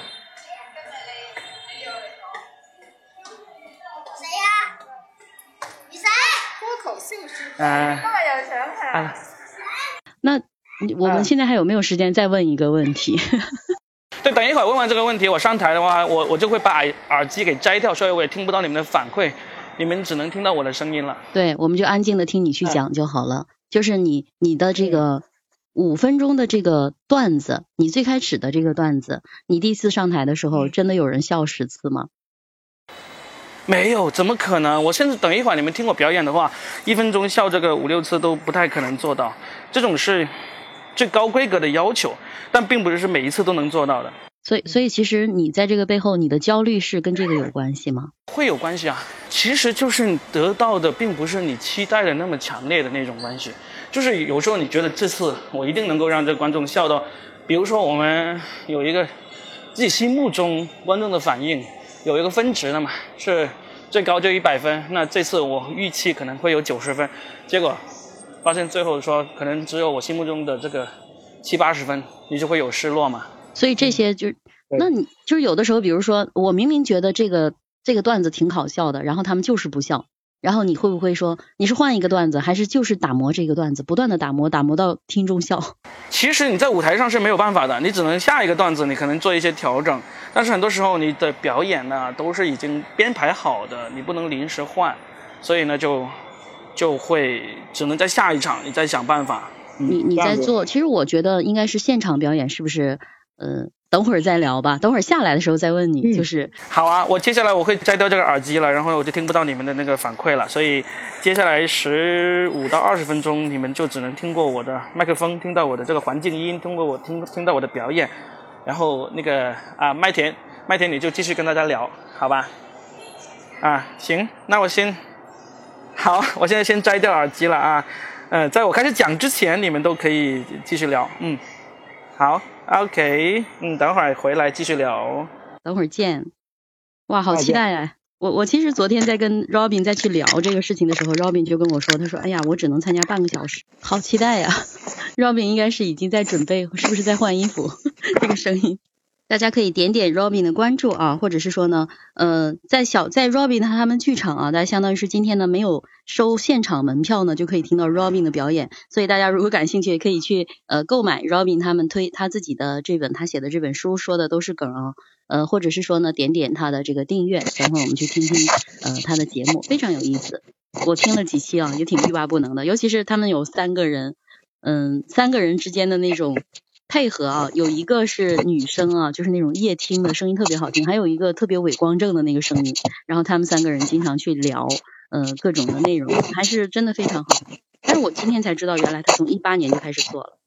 谁呀？你谁？脱口秀师傅。啊。这么有钱啊！那我们现在还有没有时间再问一个问题？对，等一会儿问完这个问题，我上台的话，我我就会把耳耳机给摘掉，所以我也听不到你们的反馈，你们只能听到我的声音了。对，我们就安静的听你去讲就好了。就是你你的这个。五分钟的这个段子，你最开始的这个段子，你第一次上台的时候，真的有人笑十次吗？没有，怎么可能？我甚至等一会儿你们听我表演的话，一分钟笑这个五六次都不太可能做到。这种是最高规格的要求，但并不是是每一次都能做到的。所以，所以其实你在这个背后，你的焦虑是跟这个有关系吗？会有关系啊，其实就是得到的并不是你期待的那么强烈的那种关系。就是有时候你觉得这次我一定能够让这个观众笑到，比如说我们有一个自己心目中观众的反应有一个分值的嘛，是最高就一百分，那这次我预期可能会有九十分，结果发现最后说可能只有我心目中的这个七八十分，你就会有失落嘛。所以这些就，那你就是有的时候，比如说我明明觉得这个这个段子挺好笑的，然后他们就是不笑，然后你会不会说你是换一个段子，还是就是打磨这个段子，不断的打磨，打磨到听众笑？其实你在舞台上是没有办法的，你只能下一个段子，你可能做一些调整，但是很多时候你的表演呢都是已经编排好的，你不能临时换，所以呢就就会只能在下一场你再想办法。你你在做，其实我觉得应该是现场表演，是不是？嗯。等会儿再聊吧，等会儿下来的时候再问你。就是好啊，我接下来我会摘掉这个耳机了，然后我就听不到你们的那个反馈了，所以接下来十五到二十分钟，你们就只能听过我的麦克风，听到我的这个环境音，通过我听听到我的表演，然后那个啊麦田麦田你就继续跟大家聊，好吧？啊行，那我先好，我现在先摘掉耳机了啊，嗯，在我开始讲之前，你们都可以继续聊，嗯，好。OK，嗯，等会儿回来继续聊。等会儿见。哇，好期待呀！我我其实昨天在跟 Robin 再去聊这个事情的时候，Robin 就跟我说，他说：“哎呀，我只能参加半个小时。”好期待呀！Robin 应该是已经在准备，是不是在换衣服？这个声音。大家可以点点 Robin 的关注啊，或者是说呢，呃，在小在 Robin 他们剧场啊，大家相当于是今天呢没有收现场门票呢，就可以听到 Robin 的表演。所以大家如果感兴趣，可以去呃购买 Robin 他们推他自己的这本他写的这本书，说的都是梗啊，呃，或者是说呢点点他的这个订阅，等会儿我们去听听呃他的节目，非常有意思。我听了几期啊，也挺欲罢不能的，尤其是他们有三个人，嗯，三个人之间的那种。配合啊，有一个是女生啊，就是那种夜听的声音特别好听，还有一个特别伟光正的那个声音，然后他们三个人经常去聊，呃，各种的内容，还是真的非常好。但是我今天才知道，原来他从一八年就开始做了。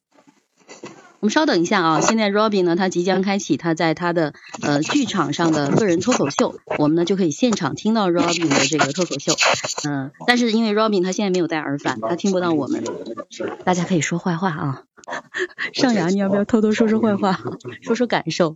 我们稍等一下啊，现在 Robin 呢，他即将开启他在他的呃剧场上的个人脱口秀，我们呢就可以现场听到 Robin 的这个脱口秀，嗯，但是因为 Robin 他现在没有戴耳返，他听不到我们，大家可以说坏话啊。上牙，你要不要偷偷说说坏话，说说感受？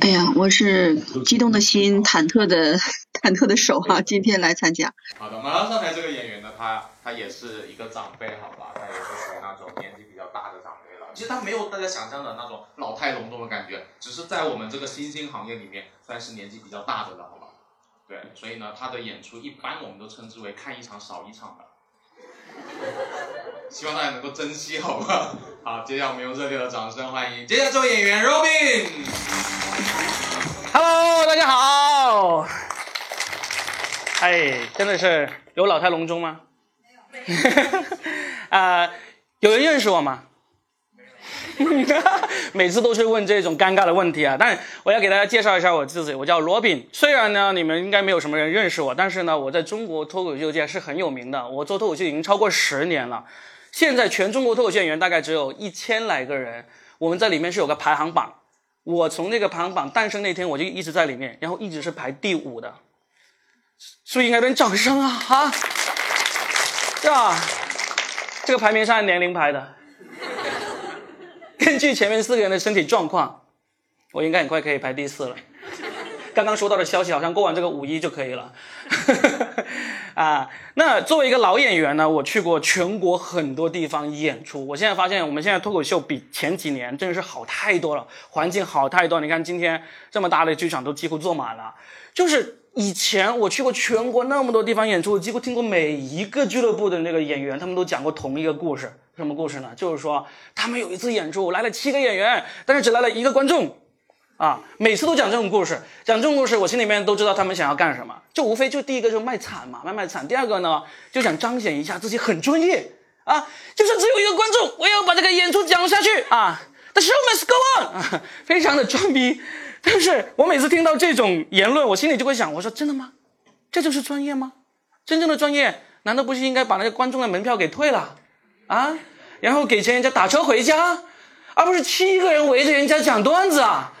哎呀，我是激动的心，忐忑的忐忑的手哈，今天来参加。好的，马上上台这个演员呢，他他也是一个长辈，好吧，他也是属于那种年纪比较大的长辈了。其实他没有大家想象的那种老态龙钟的感觉，只是在我们这个新兴行业里面算是年纪比较大的了，好吧？对，所以呢，他的演出一般我们都称之为看一场少一场的。希望大家能够珍惜，好吧？好，接下来我们用热烈的掌声欢迎接下来这位演员 Robin。Hello，大家好。哎，真的是有老态龙钟吗？没有。啊，有人认识我吗？每次都是问这种尴尬的问题啊！但我要给大家介绍一下我自己，我叫罗宾。虽然呢，你们应该没有什么人认识我，但是呢，我在中国脱口秀界是很有名的。我做脱口秀已经超过十年了。现在全中国脱口秀演员大概只有一千来个人，我们在里面是有个排行榜。我从那个排行榜诞生那天，我就一直在里面，然后一直是排第五的。是不是应该点掌声啊？啊，是吧？这个排名是按年龄排的。根据前面四个人的身体状况，我应该很快可以排第四了。刚刚收到的消息，好像过完这个五一就可以了。啊，那作为一个老演员呢，我去过全国很多地方演出。我现在发现，我们现在脱口秀比前几年真的是好太多了，环境好太多。你看今天这么大的剧场都几乎坐满了。就是以前我去过全国那么多地方演出，几乎听过每一个俱乐部的那个演员，他们都讲过同一个故事。什么故事呢？就是说他们有一次演出来了七个演员，但是只来了一个观众，啊，每次都讲这种故事，讲这种故事，我心里面都知道他们想要干什么，就无非就第一个就卖惨嘛，卖卖惨；第二个呢，就想彰显一下自己很专业啊，就是只有一个观众，我也要把这个演出讲下去啊，The show must go on，啊，非常的装逼。但是我每次听到这种言论，我心里就会想，我说真的吗？这就是专业吗？真正的专业难道不是应该把那个观众的门票给退了？啊，然后给钱人家打车回家，而不是七个人围着人家讲段子啊！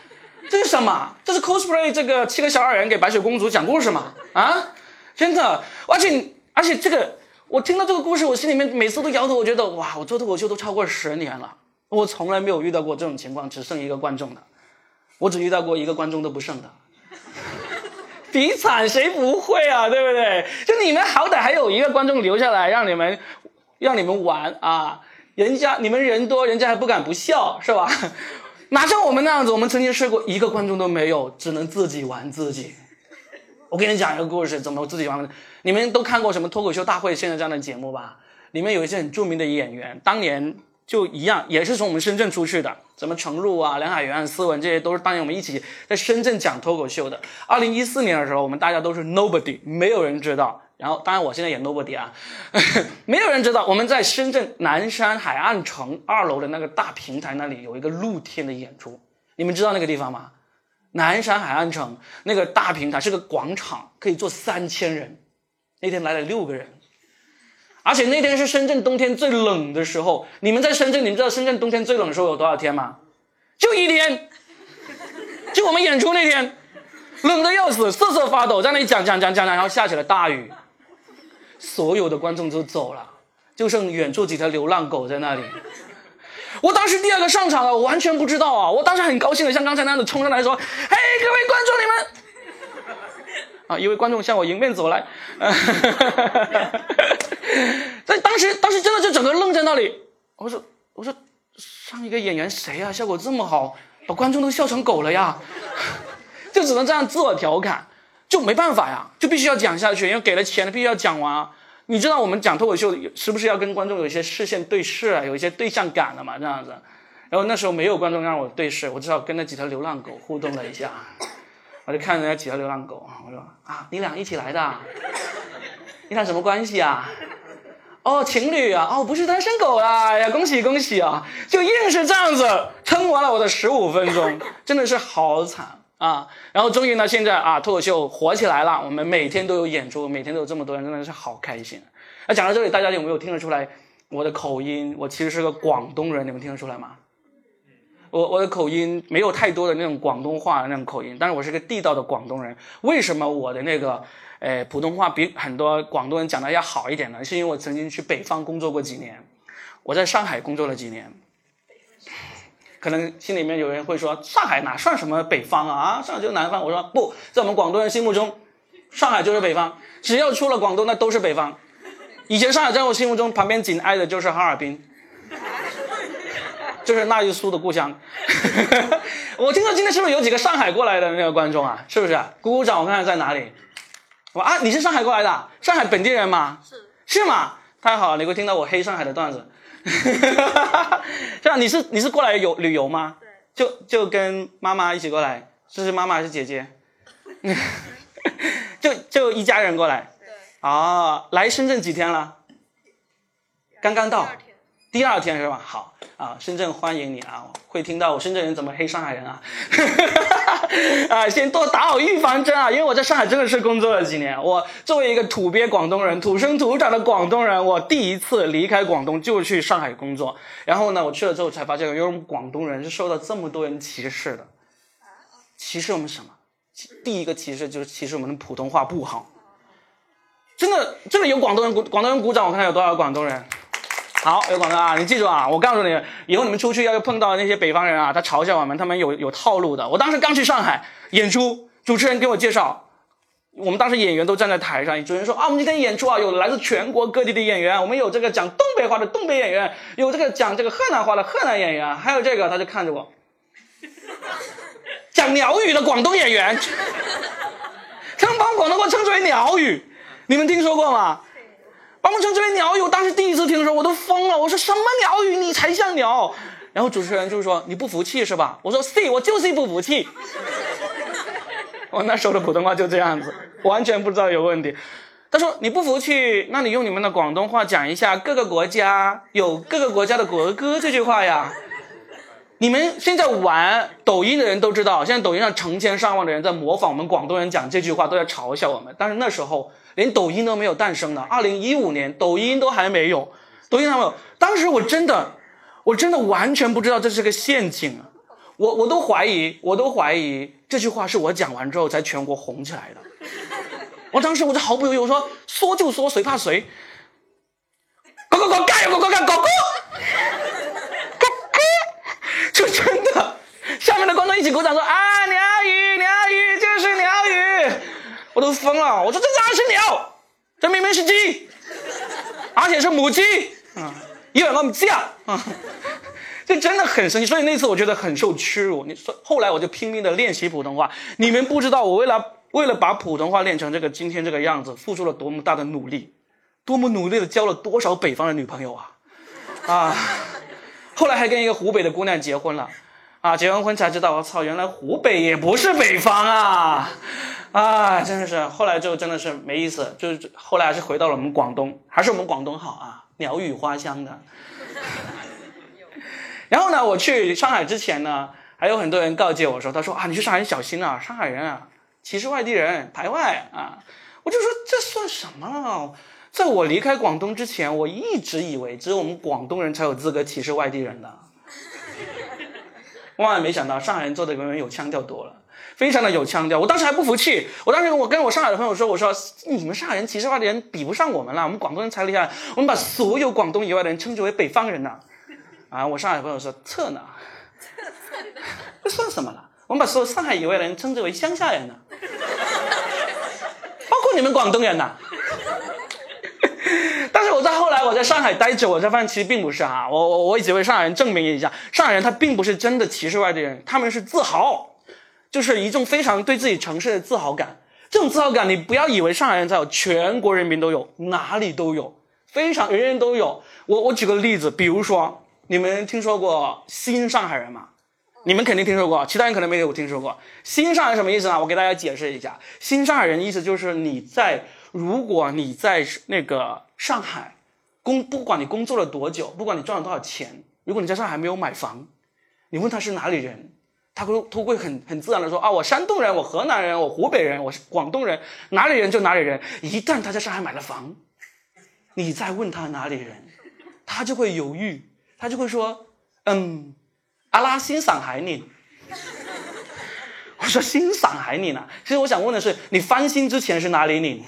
这是什么？这是 cosplay 这个七个小矮人给白雪公主讲故事吗？啊，真的！而且而且这个，我听到这个故事，我心里面每次都摇头。我觉得哇，我做脱口秀都超过十年了，我从来没有遇到过这种情况，只剩一个观众的。我只遇到过一个观众都不剩的，比惨谁不会啊？对不对？就你们好歹还有一个观众留下来让你们。让你们玩啊！人家你们人多，人家还不敢不笑，是吧？哪像我们那样子，我们曾经试过一个观众都没有，只能自己玩自己。我给你讲一个故事，怎么自己玩？你们都看过什么脱口秀大会现在这样的节目吧？里面有一些很著名的演员，当年就一样，也是从我们深圳出去的，什么程璐啊、梁海源、思文，这些都是当年我们一起在深圳讲脱口秀的。二零一四年的时候，我们大家都是 nobody，没有人知道。然后，当然我现在也 nobody 啊，没有人知道我们在深圳南山海岸城二楼的那个大平台那里有一个露天的演出，你们知道那个地方吗？南山海岸城那个大平台是个广场，可以坐三千人。那天来了六个人，而且那天是深圳冬天最冷的时候。你们在深圳，你们知道深圳冬天最冷的时候有多少天吗？就一天，就我们演出那天，冷的要死，瑟瑟发抖，在那里讲讲讲讲讲，然后下起了大雨。所有的观众都走了，就剩远处几条流浪狗在那里。我当时第二个上场了，我完全不知道啊！我当时很高兴的，像刚才那样子冲上来说：“嘿，各位观众，你们啊！”一位观众向我迎面走来，在当时，当时真的就整个愣在那里。我说：“我说，上一个演员谁呀？效果这么好，把观众都笑成狗了呀！” 就只能这样自我调侃。就没办法呀，就必须要讲下去，因为给了钱了，必须要讲完啊。你知道我们讲脱口秀是不是要跟观众有一些视线对视啊，有一些对象感的嘛？这样子。然后那时候没有观众让我对视，我只好跟那几条流浪狗互动了一下。我就看着那几条流浪狗，我说啊，你俩一起来的？你俩什么关系啊？哦，情侣啊？哦，不是单身狗啊？哎呀，恭喜恭喜啊！就硬是这样子撑完了我的十五分钟，真的是好惨。啊，然后终于呢，现在啊，脱口秀火起来了。我们每天都有演出，每天都有这么多人，真的是好开心。那讲到这里，大家有没有听得出来我的口音？我其实是个广东人，你们听得出来吗？我我的口音没有太多的那种广东话的那种口音，但是我是个地道的广东人。为什么我的那个诶普通话比很多广东人讲的要好一点呢？是因为我曾经去北方工作过几年，我在上海工作了几年。可能心里面有人会说，上海哪算什么北方啊？上海就是南方。我说不在我们广东人心目中，上海就是北方。只要出了广东，那都是北方。以前上海在我心目中旁边紧挨的就是哈尔滨，就是那一苏的故乡。我听说今天是不是有几个上海过来的那个观众啊？是不是？鼓鼓掌，我看看在哪里。我啊，你是上海过来的？上海本地人吗？是是吗？太好了，你会听到我黑上海的段子。这样你是你是过来游旅游吗？对，就就跟妈妈一起过来，这是妈妈还是姐姐？就就一家人过来。对。哦，来深圳几天了？刚刚到。第二天是吧？好啊，深圳欢迎你啊！会听到我深圳人怎么黑上海人啊？啊，先多打好预防针啊！因为我在上海真的是工作了几年。我作为一个土鳖广东人，土生土长的广东人，我第一次离开广东就去上海工作。然后呢，我去了之后才发现，原来我们广东人是受到这么多人歧视的。歧视我们什么？第一个歧视就是歧视我们的普通话不好。真的，真的有广东人鼓广东人鼓掌，我看看有多少广东人。好，有广东啊！你记住啊，我告诉你，以后你们出去要碰到那些北方人啊，他嘲笑我们，他们有有套路的。我当时刚去上海演出，主持人给我介绍，我们当时演员都站在台上，主持人说啊，我们今天演出啊，有来自全国各地的演员，我们有这个讲东北话的东北演员，有这个讲这个河南话的河南演员，还有这个，他就看着我，讲鸟语的广东演员，他们把广东话称之为鸟语，你们听说过吗？把我们称之为鸟语，当时第一次听的时候我都疯了。我说什么鸟语？你才像鸟。然后主持人就说你不服气是吧？我说是，我就是不服气。我那时候的普通话就这样子，完全不知道有问题。他说你不服气，那你用你们的广东话讲一下各个国家有各个国家的国歌这句话呀。你们现在玩抖音的人都知道，现在抖音上成千上万的人在模仿我们广东人讲这句话，都在嘲笑我们。但是那时候。连抖音都没有诞生呢，二零一五年抖音都还没有，抖音还没有。当时我真的，我真的完全不知道这是个陷阱，我我都怀疑，我都怀疑这句话是我讲完之后才全国红起来的。我当时我就毫不犹豫，我说说就说，谁怕谁？哥哥哥，加油！哥哥干，哥哥，哥哥，就真的，下面的观众一起鼓掌说啊，鸟语，鸟语，就是鸟语。我都疯了！我说这哪是鸟，这明明是鸡，而且是母鸡。啊，因为我们这样啊，就真的很生气。所以那次我觉得很受屈辱。你说后来我就拼命的练习普通话。你们不知道我为了为了把普通话练成这个今天这个样子，付出了多么大的努力，多么努力的交了多少北方的女朋友啊！啊，后来还跟一个湖北的姑娘结婚了。啊，结完婚才知道，我操，原来湖北也不是北方啊！啊，真的是，后来就真的是没意思，就是后来还是回到了我们广东，还是我们广东好啊，鸟语花香的。然后呢，我去上海之前呢，还有很多人告诫我说，他说啊，你去上海小心啊，上海人啊歧视外地人，排外啊。我就说这算什么了？在我离开广东之前，我一直以为只有我们广东人才有资格歧视外地人的。万万没想到，上海人做的远远有腔调多了，非常的有腔调。我当时还不服气，我当时我跟我上海的朋友说：“我说你们上海人歧视外地人比不上我们了，我们广东人才厉害，我们把所有广东以外的人称之为北方人呢。”啊，我上海朋友说：“测呢？这算什么了？我们把所有上海以外的人称之为乡下人呢，包括你们广东人呐。”但是我在后来我在上海待着，我才发现其实并不是啊，我我我一直为上海人证明一下，上海人他并不是真的歧视外地人，他们是自豪，就是一种非常对自己城市的自豪感。这种自豪感你不要以为上海人才有，全国人民都有，哪里都有，非常人人都有。我我举个例子，比如说你们听说过新上海人吗？你们肯定听说过，其他人可能没有听说过。新上海什么意思呢？我给大家解释一下，新上海人意思就是你在。如果你在那个上海工，不管你工作了多久，不管你赚了多少钱，如果你在上海没有买房，你问他是哪里人，他会他会很很自然的说啊，我山东人，我河南人，我湖北人，我是广东人，哪里人就哪里人。一旦他在上海买了房，你再问他哪里人，他就会犹豫，他就会说，嗯，阿拉新上海你。我说新上海你呢？其实我想问的是，你翻新之前是哪里你？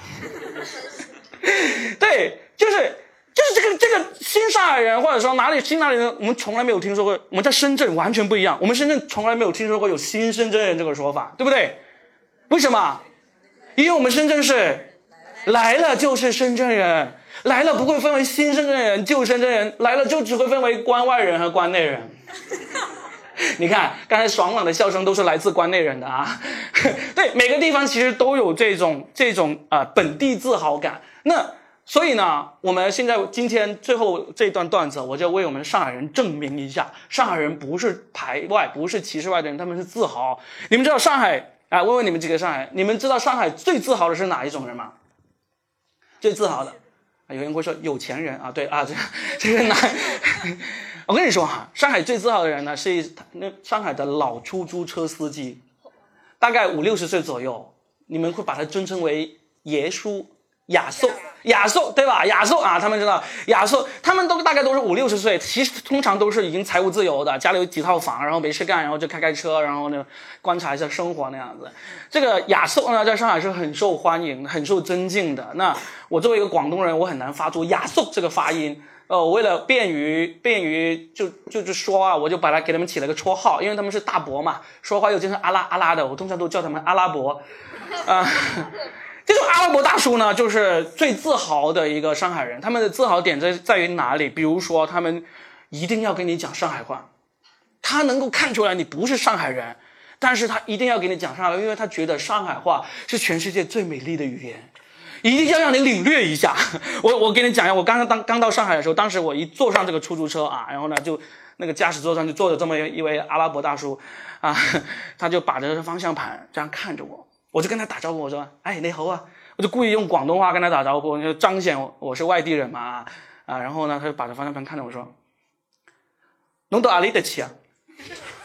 对，就是就是这个这个新上海人，或者说哪里新哪里人，我们从来没有听说过。我们在深圳完全不一样，我们深圳从来没有听说过有新深圳人这个说法，对不对？为什么？因为我们深圳是来了就是深圳人，来了不会分为新深圳人、旧深圳人，来了就只会分为关外人和关内人。你看，刚才爽朗的笑声都是来自关内人的啊。对，每个地方其实都有这种这种啊本地自豪感。那所以呢，我们现在今天最后这段段子，我就为我们上海人证明一下，上海人不是排外，不是歧视外的人，他们是自豪。你们知道上海？啊，问问你们几个上海，你们知道上海最自豪的是哪一种人吗？最自豪的，有人会说有钱人啊，对啊，这这个哪？我跟你说哈，上海最自豪的人呢，是那上海的老出租车司机，大概五六十岁左右，你们会把他尊称为爷叔、亚叔、亚叔，对吧？亚叔啊，他们知道亚叔，他们都大概都是五六十岁，其实通常都是已经财务自由的，家里有几套房，然后没事干，然后就开开车，然后呢观察一下生活那样子。这个亚叔呢，在上海是很受欢迎、很受尊敬的。那我作为一个广东人，我很难发出亚叔这个发音。呃，为了便于便于就就是说啊，我就把他给他们起了个绰号，因为他们是大伯嘛，说话又经常阿拉阿拉的，我通常都叫他们阿拉伯。啊，这种阿拉伯大叔呢，就是最自豪的一个上海人。他们的自豪点在在于哪里？比如说，他们一定要跟你讲上海话，他能够看出来你不是上海人，但是他一定要给你讲上海话，因为他觉得上海话是全世界最美丽的语言。一定要让你领略一下。我我给你讲一下，我刚刚当刚到上海的时候，当时我一坐上这个出租车啊，然后呢，就那个驾驶座上就坐着这么一位阿拉伯大叔，啊，他就把着方向盘这样看着我，我就跟他打招呼，我说，哎，你好啊，我就故意用广东话跟他打招呼，就彰显我是外地人嘛，啊，然后呢，他就把着方向盘看着我说，侬到哪里的去啊？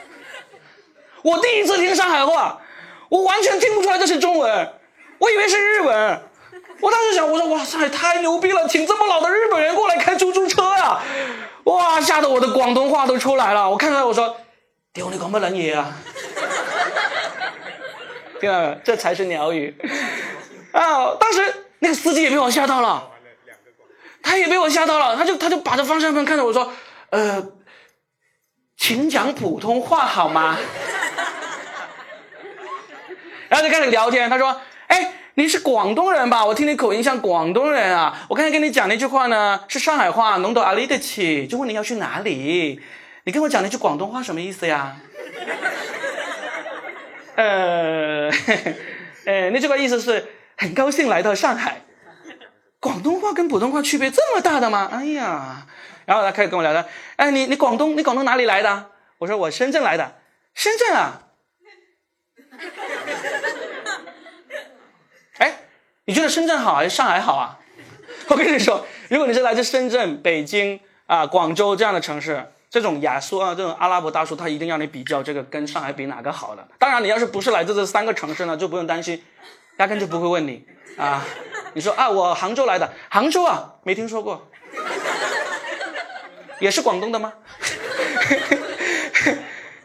我第一次听上海话，我完全听不出来这是中文，我以为是日文。我当时想，我说哇塞，太牛逼了，请这么老的日本人过来开出租车呀！哇，吓得我的广东话都出来了。我看到我说，丢你广不能野啊！听到没？这才是鸟语啊！当时那个司机也被我吓到了，他也被我吓到了，他就他就把着方向盘看着我说，呃，请讲普通话好吗？然后就开始聊天，他说，哎。你是广东人吧？我听你口音像广东人啊！我刚才跟你讲那句话呢，是上海话，侬到阿里的去，就问你要去哪里。你跟我讲那句广东话什么意思呀？呃，呃，那这个意思是很高兴来到上海。广东话跟普通话区别这么大的吗？哎呀，然后他开始跟我聊聊，哎，你你广东你广东哪里来的？我说我深圳来的，深圳啊。哎，你觉得深圳好还是上海好啊？我跟你说，如果你是来自深圳、北京啊、广州这样的城市。这种亚叔啊，这种阿拉伯大叔，他一定要你比较这个跟上海比哪个好的。当然，你要是不是来自这三个城市呢，就不用担心，压根就不会问你啊。你说啊，我杭州来的，杭州啊，没听说过，也是广东的吗？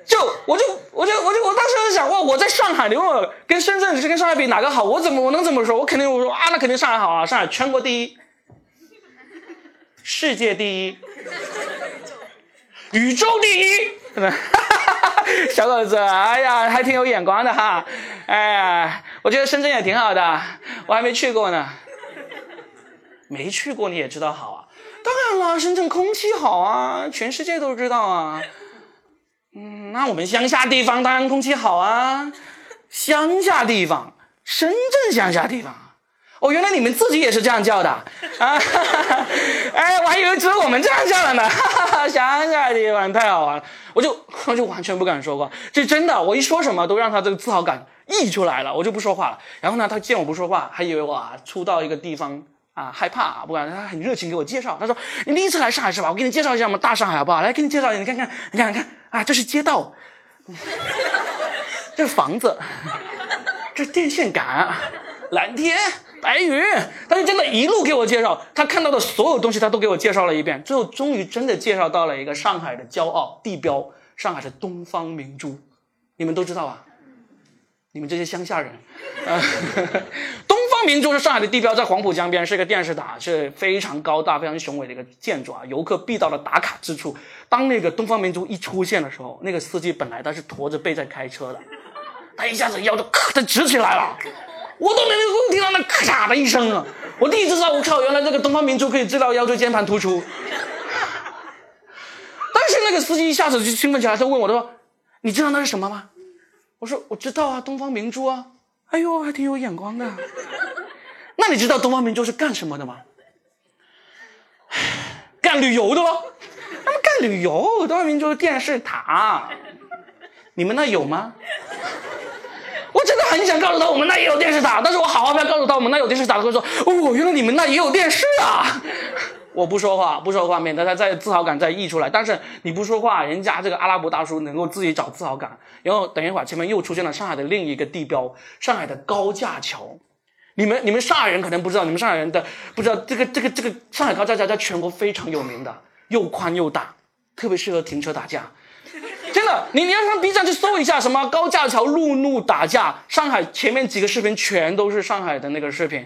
就我就我就我就我当时就想哇，我在上海，你问我跟深圳是跟上海比哪个好，我怎么我能怎么说？我肯定我说啊，那肯定上海好啊，上海全国第一，世界第一。宇宙第一，小伙子，哎呀，还挺有眼光的哈，哎，我觉得深圳也挺好的，我还没去过呢。没去过你也知道好啊，当然了，深圳空气好啊，全世界都知道啊。嗯，那我们乡下地方当然空气好啊，乡下地方，深圳乡下地方。哦，原来你们自己也是这样叫的啊！哎，我还以为只有我们这样叫了呢。哈哈哈乡下地方太好玩了，我就我就完全不敢说话。这真的，我一说什么都让他这个自豪感溢出来了，我就不说话了。然后呢，他见我不说话，还以为我啊初到一个地方啊害怕，不敢他很热情给我介绍。他说：“你第一次来上海是吧？我给你介绍一下我们大上海好不好？来给你介绍一下，你看看，你看看啊，这是街道，这是房子，这是电线杆，蓝天。”白云，他就真的一路给我介绍，他看到的所有东西他都给我介绍了一遍，最后终于真的介绍到了一个上海的骄傲地标——上海的东方明珠，你们都知道啊？你们这些乡下人，东方明珠是上海的地标，在黄浦江边是一个电视塔，是非常高大、非常雄伟的一个建筑啊，游客必到的打卡之处。当那个东方明珠一出现的时候，那个司机本来他是驼着背在开车的，他一下子腰就咔的直起来了。我都能够听到那咔嚓的一声啊！我第一次知道，我靠，原来这个东方明珠可以治疗腰椎间盘突出。但是那个司机一下子就兴奋起来，他问我，他说：“你知道那是什么吗？”我说：“我知道啊，东方明珠啊。”哎呦，还挺有眼光的。那你知道东方明珠是干什么的吗？干旅游的喽。他们干旅游，东方明珠电视塔，你们那有吗？我真的很想告诉他，我们那也有电视塔，但是我好好要告诉他，我们那有电视塔，他会说，哦，原来你们那也有电视啊！我不说话，不说话，免得他再自豪感再溢出来。但是你不说话，人家这个阿拉伯大叔能够自己找自豪感。然后等一会儿，前面又出现了上海的另一个地标——上海的高架桥。你们你们上海人可能不知道，你们上海人的不知道这个这个这个上海高架桥在全国非常有名的，又宽又大，特别适合停车打架。真的，你你要上 B 站去搜一下什么高架桥路怒打架，上海前面几个视频全都是上海的那个视频。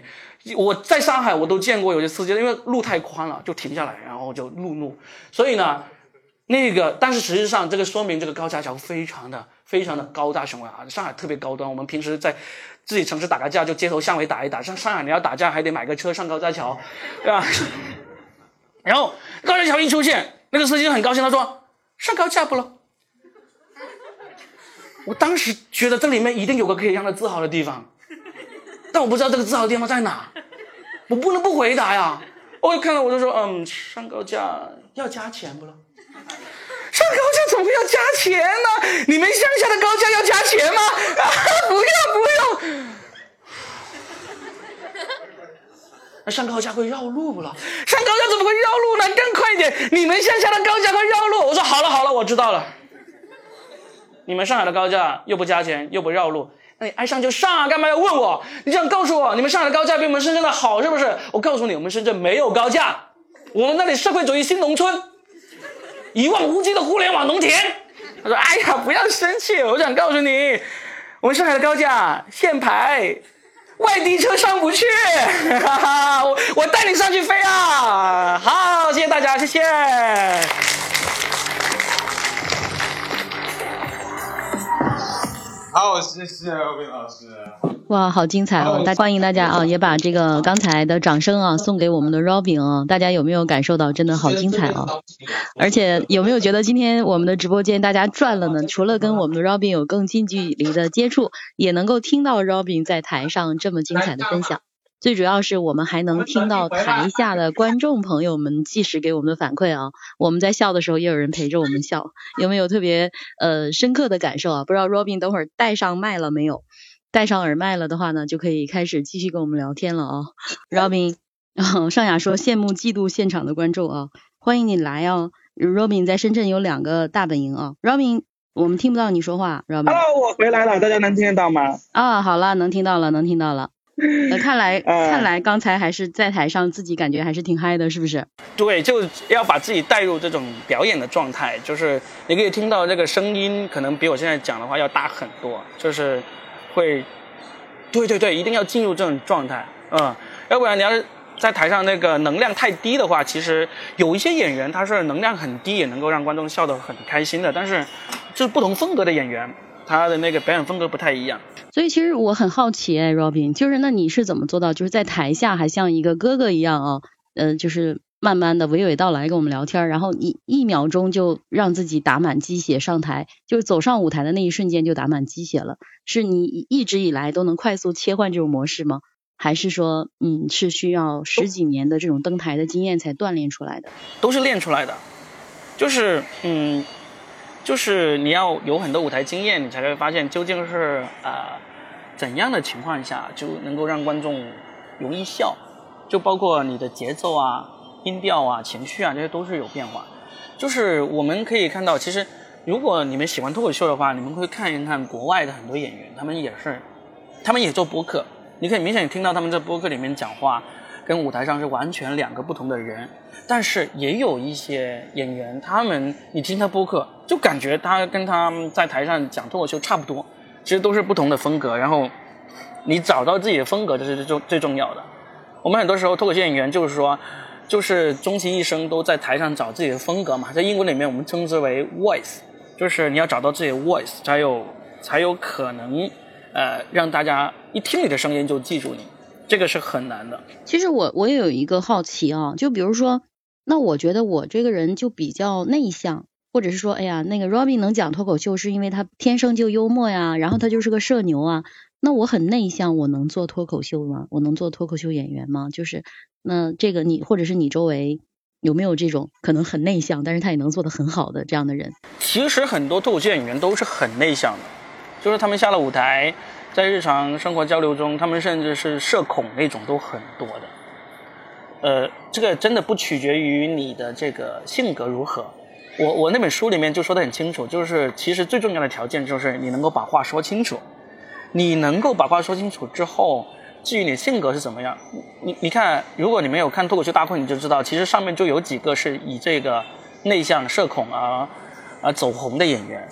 我在上海我都见过有些司机，因为路太宽了就停下来，然后就路怒。所以呢，那个但是实际上这个说明这个高架桥非常的非常的高大雄伟啊，上海特别高端。我们平时在自己城市打个架就街头巷尾打一打，上上海你要打架还得买个车上高架桥，对吧？然后高架桥一出现，那个司机很高兴，他说上高架不了。我当时觉得这里面一定有个可以让他自豪的地方，但我不知道这个自豪的地方在哪，我不能不回答呀。我看到我就说，嗯，上高架要加钱不了？上高架怎么会要加钱呢？你们乡下的高架要加钱吗？啊，不要不要。那上高架会绕路不了？上高架怎么会绕路呢？更快一点，你们乡下的高架会绕路。我说好了好了，我知道了。你们上海的高架又不加钱又不绕路，那你爱上就上啊，干嘛要问我？你想告诉我，你们上海的高架比我们深圳的好是不是？我告诉你，我们深圳没有高架，我们那里社会主义新农村，一望无际的互联网农田。他说：“哎呀，不要生气，我想告诉你，我们上海的高架限牌，外地车上不去。哈哈，我我带你上去飞啊！好，谢谢大家，谢谢。”好，谢谢魏老师。哇，好精彩哦！大欢迎大家啊，也把这个刚才的掌声啊送给我们的 Robin 啊，大家有没有感受到真的好精彩啊？而且有没有觉得今天我们的直播间大家赚了呢？除了跟我们的 Robin 有更近距离的接触，也能够听到 Robin 在台上这么精彩的分享。最主要是我们还能听到台下的观众朋友们即时给我们的反馈啊！我们在笑的时候，也有人陪着我们笑，有没有特别呃深刻的感受啊？不知道 Robin 等会儿带上麦了没有？戴上耳麦了的话呢，就可以开始继续跟我们聊天了啊。Robin，尚雅说羡慕嫉妒现场的观众啊，欢迎你来哦。Robin 在深圳有两个大本营啊。Robin，我们听不到你说话。Robin，我回来了，大家能听得到吗？啊，好了，能听到了，能听到了。那看来，看来刚才还是在台上自己感觉还是挺嗨的，是不是？对，就要把自己带入这种表演的状态，就是你可以听到这个声音，可能比我现在讲的话要大很多，就是。会，对对对，一定要进入这种状态，嗯，要不然你要是在台上那个能量太低的话，其实有一些演员他是能量很低，也能够让观众笑得很开心的，但是就是不同风格的演员，他的那个表演风格不太一样。所以其实我很好奇哎，Robin，就是那你是怎么做到，就是在台下还像一个哥哥一样啊，呃，就是。慢慢的娓娓道来跟我们聊天，然后一一秒钟就让自己打满鸡血上台，就是走上舞台的那一瞬间就打满鸡血了。是你一直以来都能快速切换这种模式吗？还是说，嗯，是需要十几年的这种登台的经验才锻炼出来的？都是练出来的，就是嗯，就是你要有很多舞台经验，你才会发现究竟是啊怎样的情况下就能够让观众容易笑，就包括你的节奏啊。音调啊，情绪啊，这些都是有变化。就是我们可以看到，其实如果你们喜欢脱口秀的话，你们会看一看国外的很多演员，他们也是，他们也做播客。你可以明显听到他们在播客里面讲话，跟舞台上是完全两个不同的人。但是也有一些演员，他们你听他播客，就感觉他跟他在台上讲脱口秀差不多，其实都是不同的风格。然后你找到自己的风格，这是最重最重要的。我们很多时候脱口秀演员就是说。就是终其一生都在台上找自己的风格嘛，在英文里面我们称之为 voice，就是你要找到自己的 voice，才有才有可能，呃，让大家一听你的声音就记住你，这个是很难的。其实我我也有一个好奇啊，就比如说，那我觉得我这个人就比较内向，或者是说，哎呀，那个 Robin 能讲脱口秀是因为他天生就幽默呀，然后他就是个社牛啊。那我很内向，我能做脱口秀吗？我能做脱口秀演员吗？就是那这个你或者是你周围有没有这种可能很内向，但是他也能做得很好的这样的人？其实很多脱口秀演员都是很内向的，就是他们下了舞台，在日常生活交流中，他们甚至是社恐那种都很多的。呃，这个真的不取决于你的这个性格如何。我我那本书里面就说的很清楚，就是其实最重要的条件就是你能够把话说清楚。你能够把话说清楚之后，至于你性格是怎么样，你你看，如果你没有看脱口秀大会，你就知道，其实上面就有几个是以这个内向社恐啊而走红的演员，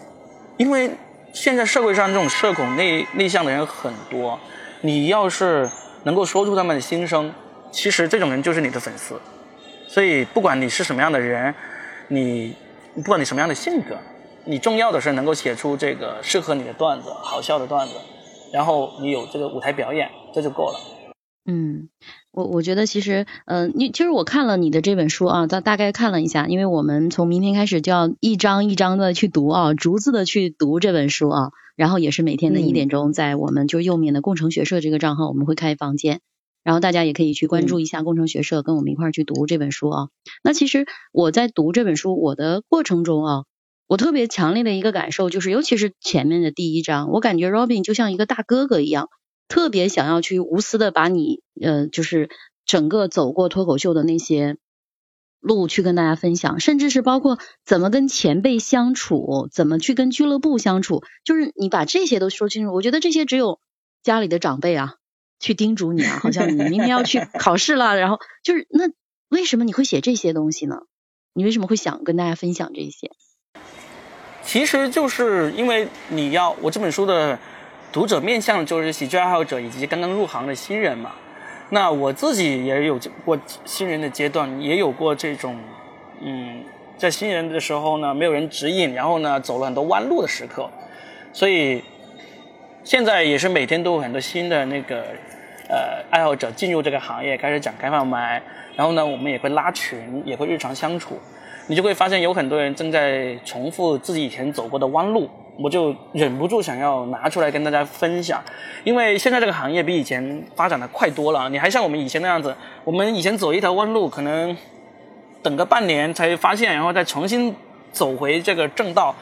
因为现在社会上这种社恐内内向的人很多，你要是能够说出他们的心声，其实这种人就是你的粉丝，所以不管你是什么样的人，你不管你什么样的性格，你重要的是能够写出这个适合你的段子，好笑的段子。然后你有这个舞台表演，这就够了。嗯，我我觉得其实，嗯，你其实我看了你的这本书啊，大大概看了一下，因为我们从明天开始就要一章一章的去读啊，逐字的去读这本书啊，然后也是每天的一点钟，在我们就右面的工程学社这个账号，我们会开房间，然后大家也可以去关注一下工程学社，跟我们一块儿去读这本书啊。那其实我在读这本书我的过程中啊。我特别强烈的一个感受就是，尤其是前面的第一章，我感觉 Robin 就像一个大哥哥一样，特别想要去无私的把你，呃，就是整个走过脱口秀的那些路去跟大家分享，甚至是包括怎么跟前辈相处，怎么去跟俱乐部相处，就是你把这些都说清楚。我觉得这些只有家里的长辈啊去叮嘱你啊，好像你明天要去 考试了，然后就是那为什么你会写这些东西呢？你为什么会想跟大家分享这些？其实就是因为你要我这本书的读者面向的就是喜剧爱好者以及刚刚入行的新人嘛。那我自己也有过新人的阶段，也有过这种嗯，在新人的时候呢，没有人指引，然后呢走了很多弯路的时刻。所以现在也是每天都有很多新的那个呃爱好者进入这个行业，开始讲开放麦，然后呢，我们也会拉群，也会日常相处，你就会发现有很多人正在重复自己以前走过的弯路。我就忍不住想要拿出来跟大家分享，因为现在这个行业比以前发展的快多了。你还像我们以前那样子，我们以前走一条弯路，可能等个半年才发现，然后再重新走回这个正道，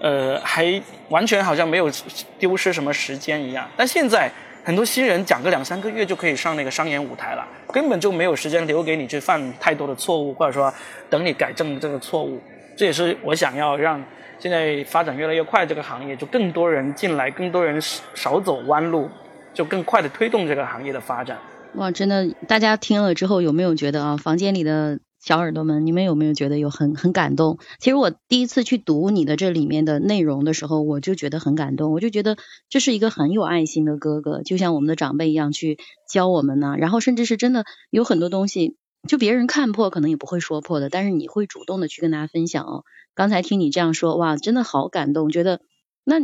呃，还完全好像没有丢失什么时间一样。但现在很多新人讲个两三个月就可以上那个商演舞台了，根本就没有时间留给你去犯太多的错误，或者说等你改正这个错误。这也是我想要让。现在发展越来越快，这个行业就更多人进来，更多人少走弯路，就更快的推动这个行业的发展。哇，真的，大家听了之后有没有觉得啊？房间里的小耳朵们，你们有没有觉得有很很感动？其实我第一次去读你的这里面的内容的时候，我就觉得很感动，我就觉得这是一个很有爱心的哥哥，就像我们的长辈一样去教我们呢。然后甚至是真的有很多东西，就别人看破可能也不会说破的，但是你会主动的去跟大家分享哦。刚才听你这样说，哇，真的好感动。觉得那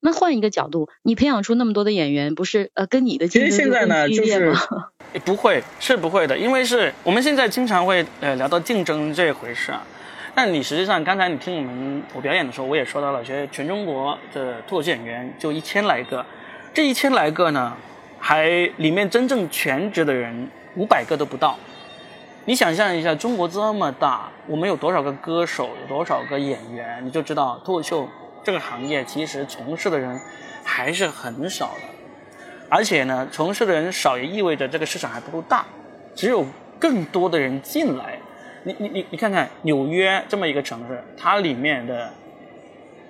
那换一个角度，你培养出那么多的演员，不是呃跟你的竞争现在呢，就 是不会是不会的，因为是我们现在经常会呃聊到竞争这回事啊。但你实际上刚才你听我们我表演的时候，我也说到了，觉得全中国的脱口秀演员就一千来个，这一千来个呢，还里面真正全职的人五百个都不到。你想象一下，中国这么大，我们有多少个歌手，有多少个演员，你就知道脱口秀这个行业其实从事的人还是很少的。而且呢，从事的人少也意味着这个市场还不够大，只有更多的人进来。你你你你看看纽约这么一个城市，它里面的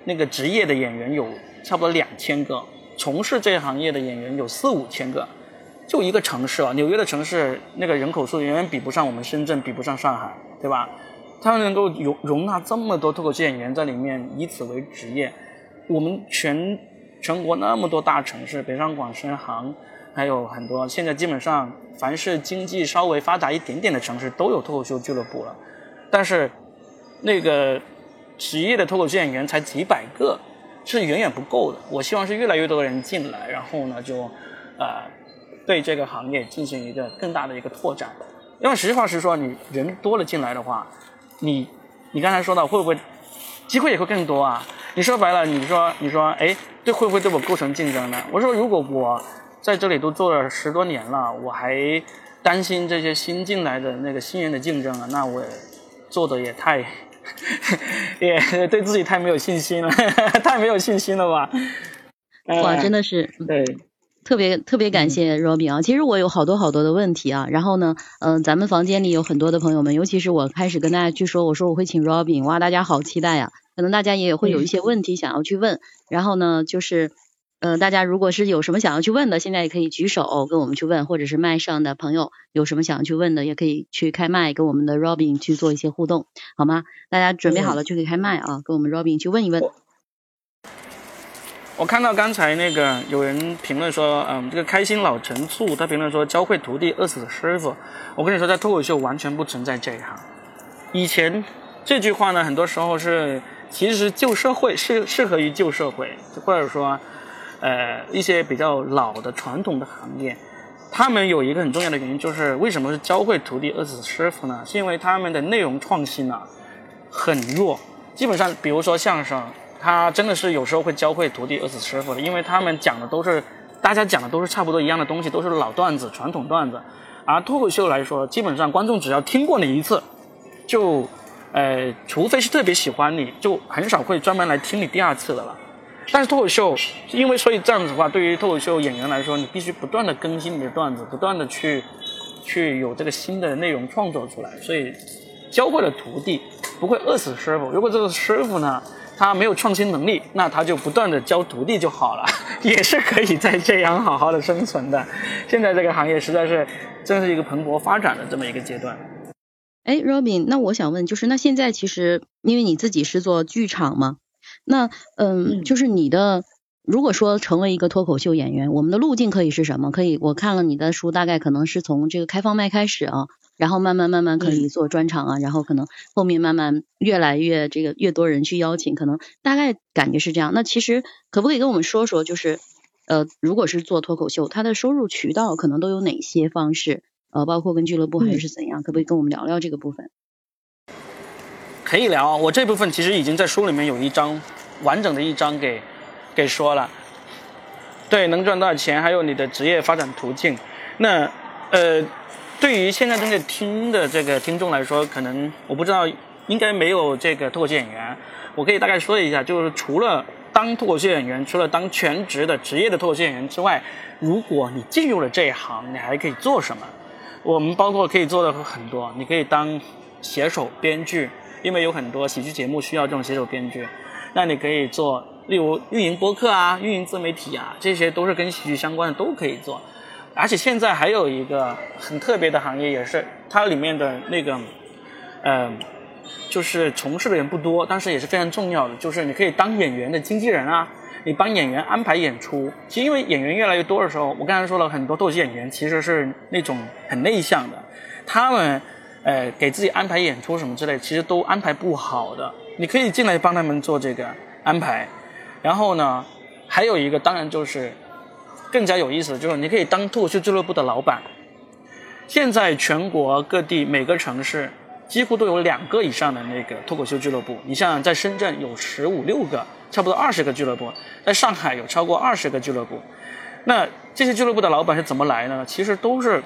那个职业的演员有差不多两千个，从事这行业的演员有四五千个。就一个城市啊，纽约的城市那个人口数远远比不上我们深圳，比不上上海，对吧？他们能够容容纳这么多脱口秀演员在里面，以此为职业。我们全全国那么多大城市，北上广深杭，还有很多，现在基本上凡是经济稍微发达一点点的城市都有脱口秀俱乐部了。但是那个职业的脱口秀演员才几百个，是远远不够的。我希望是越来越多的人进来，然后呢，就啊。对这个行业进行一个更大的一个拓展，因为实话实说，你人多了进来的话，你你刚才说到会不会机会也会更多啊？你说白了，你说你说哎，这会不会对我构成竞争呢？我说如果我在这里都做了十多年了，我还担心这些新进来的那个新人的竞争啊，那我做的也太也对自己太没有信心了，太没有信心了吧？哇，真的是对。特别特别感谢 Robin 啊，其实我有好多好多的问题啊，然后呢，嗯，咱们房间里有很多的朋友们，尤其是我开始跟大家去说，我说我会请 Robin，哇，大家好期待呀，可能大家也会有一些问题想要去问，然后呢，就是，呃，大家如果是有什么想要去问的，现在也可以举手跟我们去问，或者是麦上的朋友有什么想要去问的，也可以去开麦跟我们的 Robin 去做一些互动，好吗？大家准备好了就可以开麦啊，跟我们 Robin 去问一问。我看到刚才那个有人评论说，嗯，这个开心老陈醋，他评论说教会徒弟饿死师傅。我跟你说，在脱口秀完全不存在这一行。以前这句话呢，很多时候是其实旧社会适适合于旧社会，或者说，呃，一些比较老的传统的行业，他们有一个很重要的原因，就是为什么是教会徒弟饿死师傅呢？是因为他们的内容创新啊很弱，基本上比如说相声。他真的是有时候会教会徒弟饿死师傅的，因为他们讲的都是大家讲的都是差不多一样的东西，都是老段子、传统段子。而脱口秀来说，基本上观众只要听过你一次，就呃，除非是特别喜欢你，就很少会专门来听你第二次的了。但是脱口秀，因为所以这样子的话，对于脱口秀演员来说，你必须不断的更新你的段子，不断的去去有这个新的内容创作出来。所以教会了徒弟，不会饿死师傅。如果这个师傅呢？他没有创新能力，那他就不断的教徒弟就好了，也是可以在这样好好的生存的。现在这个行业实在是真是一个蓬勃发展的这么一个阶段。哎，Robin，那我想问，就是那现在其实因为你自己是做剧场嘛，那嗯，就是你的如果说成为一个脱口秀演员，我们的路径可以是什么？可以，我看了你的书，大概可能是从这个开放麦开始啊。然后慢慢慢慢可以做专场啊，然后可能后面慢慢越来越这个越多人去邀请，可能大概感觉是这样。那其实可不可以跟我们说说，就是呃，如果是做脱口秀，它的收入渠道可能都有哪些方式？呃，包括跟俱乐部还是怎样？可不可以跟我们聊聊这个部分？可以聊，我这部分其实已经在书里面有一章完整的一章给给说了。对，能赚多少钱，还有你的职业发展途径。那呃，对于现在正在听的这个听众来说，可能我不知道，应该没有这个脱口秀演员。我可以大概说一下，就是除了当脱口秀演员，除了当全职的职业的脱口秀演员之外，如果你进入了这一行，你还可以做什么？我们包括可以做的很多，你可以当写手、编剧。因为有很多喜剧节目需要这种写手编剧，那你可以做，例如运营播客啊、运营自媒体啊，这些都是跟喜剧相关的，都可以做。而且现在还有一个很特别的行业，也是它里面的那个，呃，就是从事的人不多，但是也是非常重要的，就是你可以当演员的经纪人啊，你帮演员安排演出。其实因为演员越来越多的时候，我刚才说了很多斗鸡演员其实是那种很内向的，他们。呃，给自己安排演出什么之类，其实都安排不好的。你可以进来帮他们做这个安排，然后呢，还有一个当然就是更加有意思的，就是你可以当脱口秀俱乐部的老板。现在全国各地每个城市几乎都有两个以上的那个脱口秀俱乐部。你像在深圳有十五六个，差不多二十个俱乐部；在上海有超过二十个俱乐部。那这些俱乐部的老板是怎么来的呢？其实都是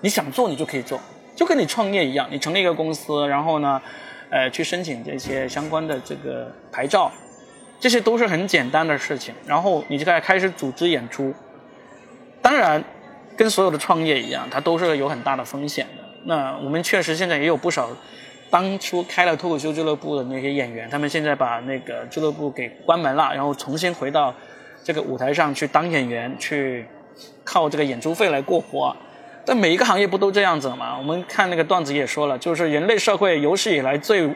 你想做你就可以做。就跟你创业一样，你成立一个公司，然后呢，呃，去申请这些相关的这个牌照，这些都是很简单的事情。然后你就在开始组织演出。当然，跟所有的创业一样，它都是有很大的风险的。那我们确实现在也有不少当初开了脱口秀俱乐部的那些演员，他们现在把那个俱乐部给关门了，然后重新回到这个舞台上去当演员，去靠这个演出费来过活。但每一个行业不都这样子吗？我们看那个段子也说了，就是人类社会有史以来最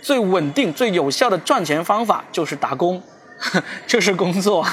最稳定、最有效的赚钱方法就是打工，就是工作。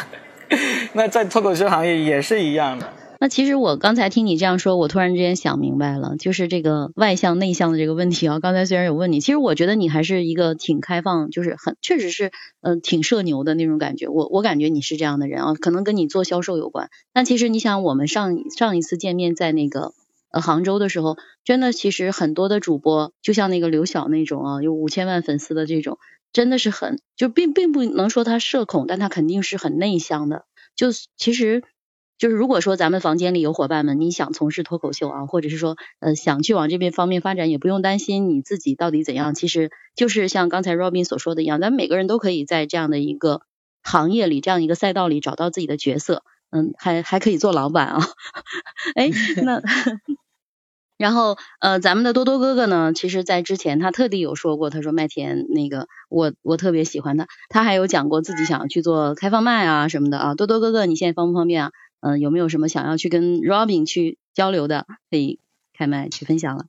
那在脱口秀行业也是一样的。那其实我刚才听你这样说，我突然之间想明白了，就是这个外向内向的这个问题啊。刚才虽然有问你，其实我觉得你还是一个挺开放，就是很确实是嗯挺社牛的那种感觉。我我感觉你是这样的人啊，可能跟你做销售有关。但其实你想，我们上上一次见面在那个呃杭州的时候，真的其实很多的主播，就像那个刘晓那种啊，有五千万粉丝的这种，真的是很就并并不能说他社恐，但他肯定是很内向的。就其实。就是如果说咱们房间里有伙伴们，你想从事脱口秀啊，或者是说呃想去往这边方面发展，也不用担心你自己到底怎样。其实就是像刚才 Robin 所说的一样，咱们每个人都可以在这样的一个行业里、这样一个赛道里找到自己的角色。嗯，还还可以做老板啊。哎，那然后呃，咱们的多多哥哥呢，其实在之前他特地有说过，他说麦田那个我我特别喜欢他，他还有讲过自己想要去做开放麦啊什么的啊。多多哥哥，你现在方不方便啊？嗯，有没有什么想要去跟 Robin 去交流的，可以开麦去分享了。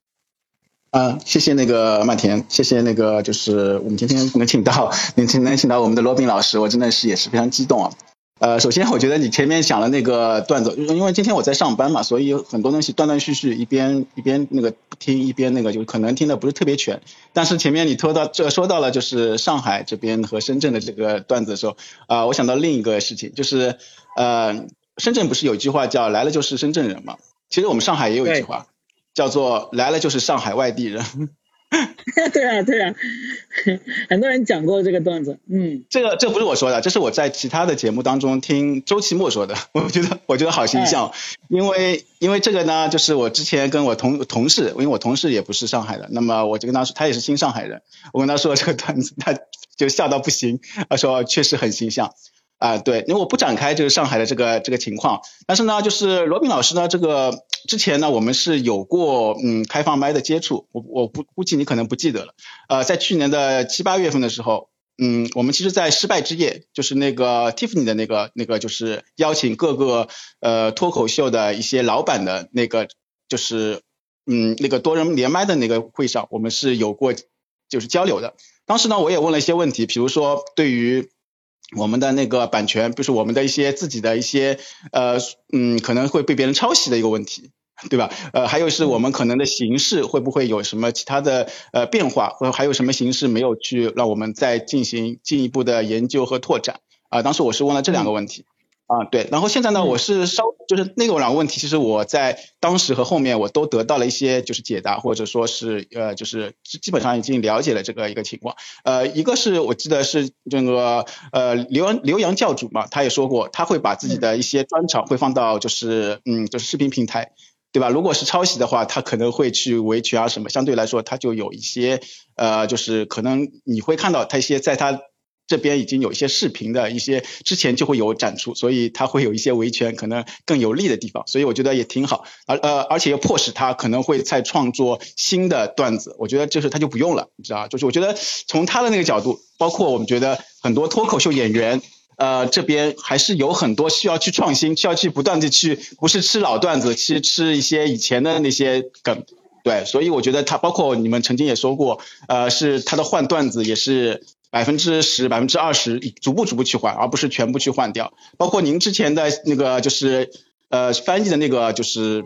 啊，谢谢那个麦田，谢谢那个就是我们今天能请到能请能请到我们的 Robin 老师，我真的是也是非常激动啊。呃，首先我觉得你前面讲的那个段子，因为今天我在上班嘛，所以很多东西断断续续，一边一边那个听一边那个就可能听的不是特别全。但是前面你拖到这说到了就是上海这边和深圳的这个段子的时候，啊，我想到另一个事情，就是呃。深圳不是有一句话叫“来了就是深圳人”嘛？其实我们上海也有一句话，叫做“来了就是上海外地人”。对啊，对啊，很多人讲过这个段子。嗯，这个这不是我说的，这是我在其他的节目当中听周奇墨说的。我觉得我觉得好形象，因为因为这个呢，就是我之前跟我同同事，因为我同事也不是上海的，那么我就跟他说，他也是新上海人，我跟他说这个段子，他就笑到不行，他说确实很形象。啊，对，因为我不展开就是上海的这个这个情况，但是呢，就是罗宾老师呢，这个之前呢，我们是有过嗯开放麦的接触，我我不估计你可能不记得了，呃，在去年的七八月份的时候，嗯，我们其实，在失败之夜，就是那个 Tiffany 的那个那个，就是邀请各个呃脱口秀的一些老板的那个，就是嗯那个多人连麦的那个会上，我们是有过就是交流的，当时呢，我也问了一些问题，比如说对于。我们的那个版权，就是我们的一些自己的一些呃嗯，可能会被别人抄袭的一个问题，对吧？呃，还有是我们可能的形式会不会有什么其他的呃变化，或者还有什么形式没有去让我们再进行进一步的研究和拓展啊？当时我是问了这两个问题。啊，对，然后现在呢，我是稍就是那个两个问题，其实我在当时和后面我都得到了一些就是解答，或者说是呃就是基本上已经了解了这个一个情况。呃，一个是我记得是这个呃刘洋刘洋教主嘛，他也说过，他会把自己的一些专场会放到就是嗯就是视频平台，对吧？如果是抄袭的话，他可能会去维权啊什么，相对来说他就有一些呃就是可能你会看到他一些在他。这边已经有一些视频的一些之前就会有展出，所以它会有一些维权可能更有利的地方，所以我觉得也挺好，而呃而且又迫使他可能会再创作新的段子，我觉得就是他就不用了，你知道就是我觉得从他的那个角度，包括我们觉得很多脱口秀演员，呃这边还是有很多需要去创新，需要去不断的去不是吃老段子，去吃一些以前的那些梗，对，所以我觉得他包括你们曾经也说过，呃是他的换段子也是。百分之十、百分之二十，逐步逐步去换，而不是全部去换掉。包括您之前的那个，就是呃翻译的那个，就是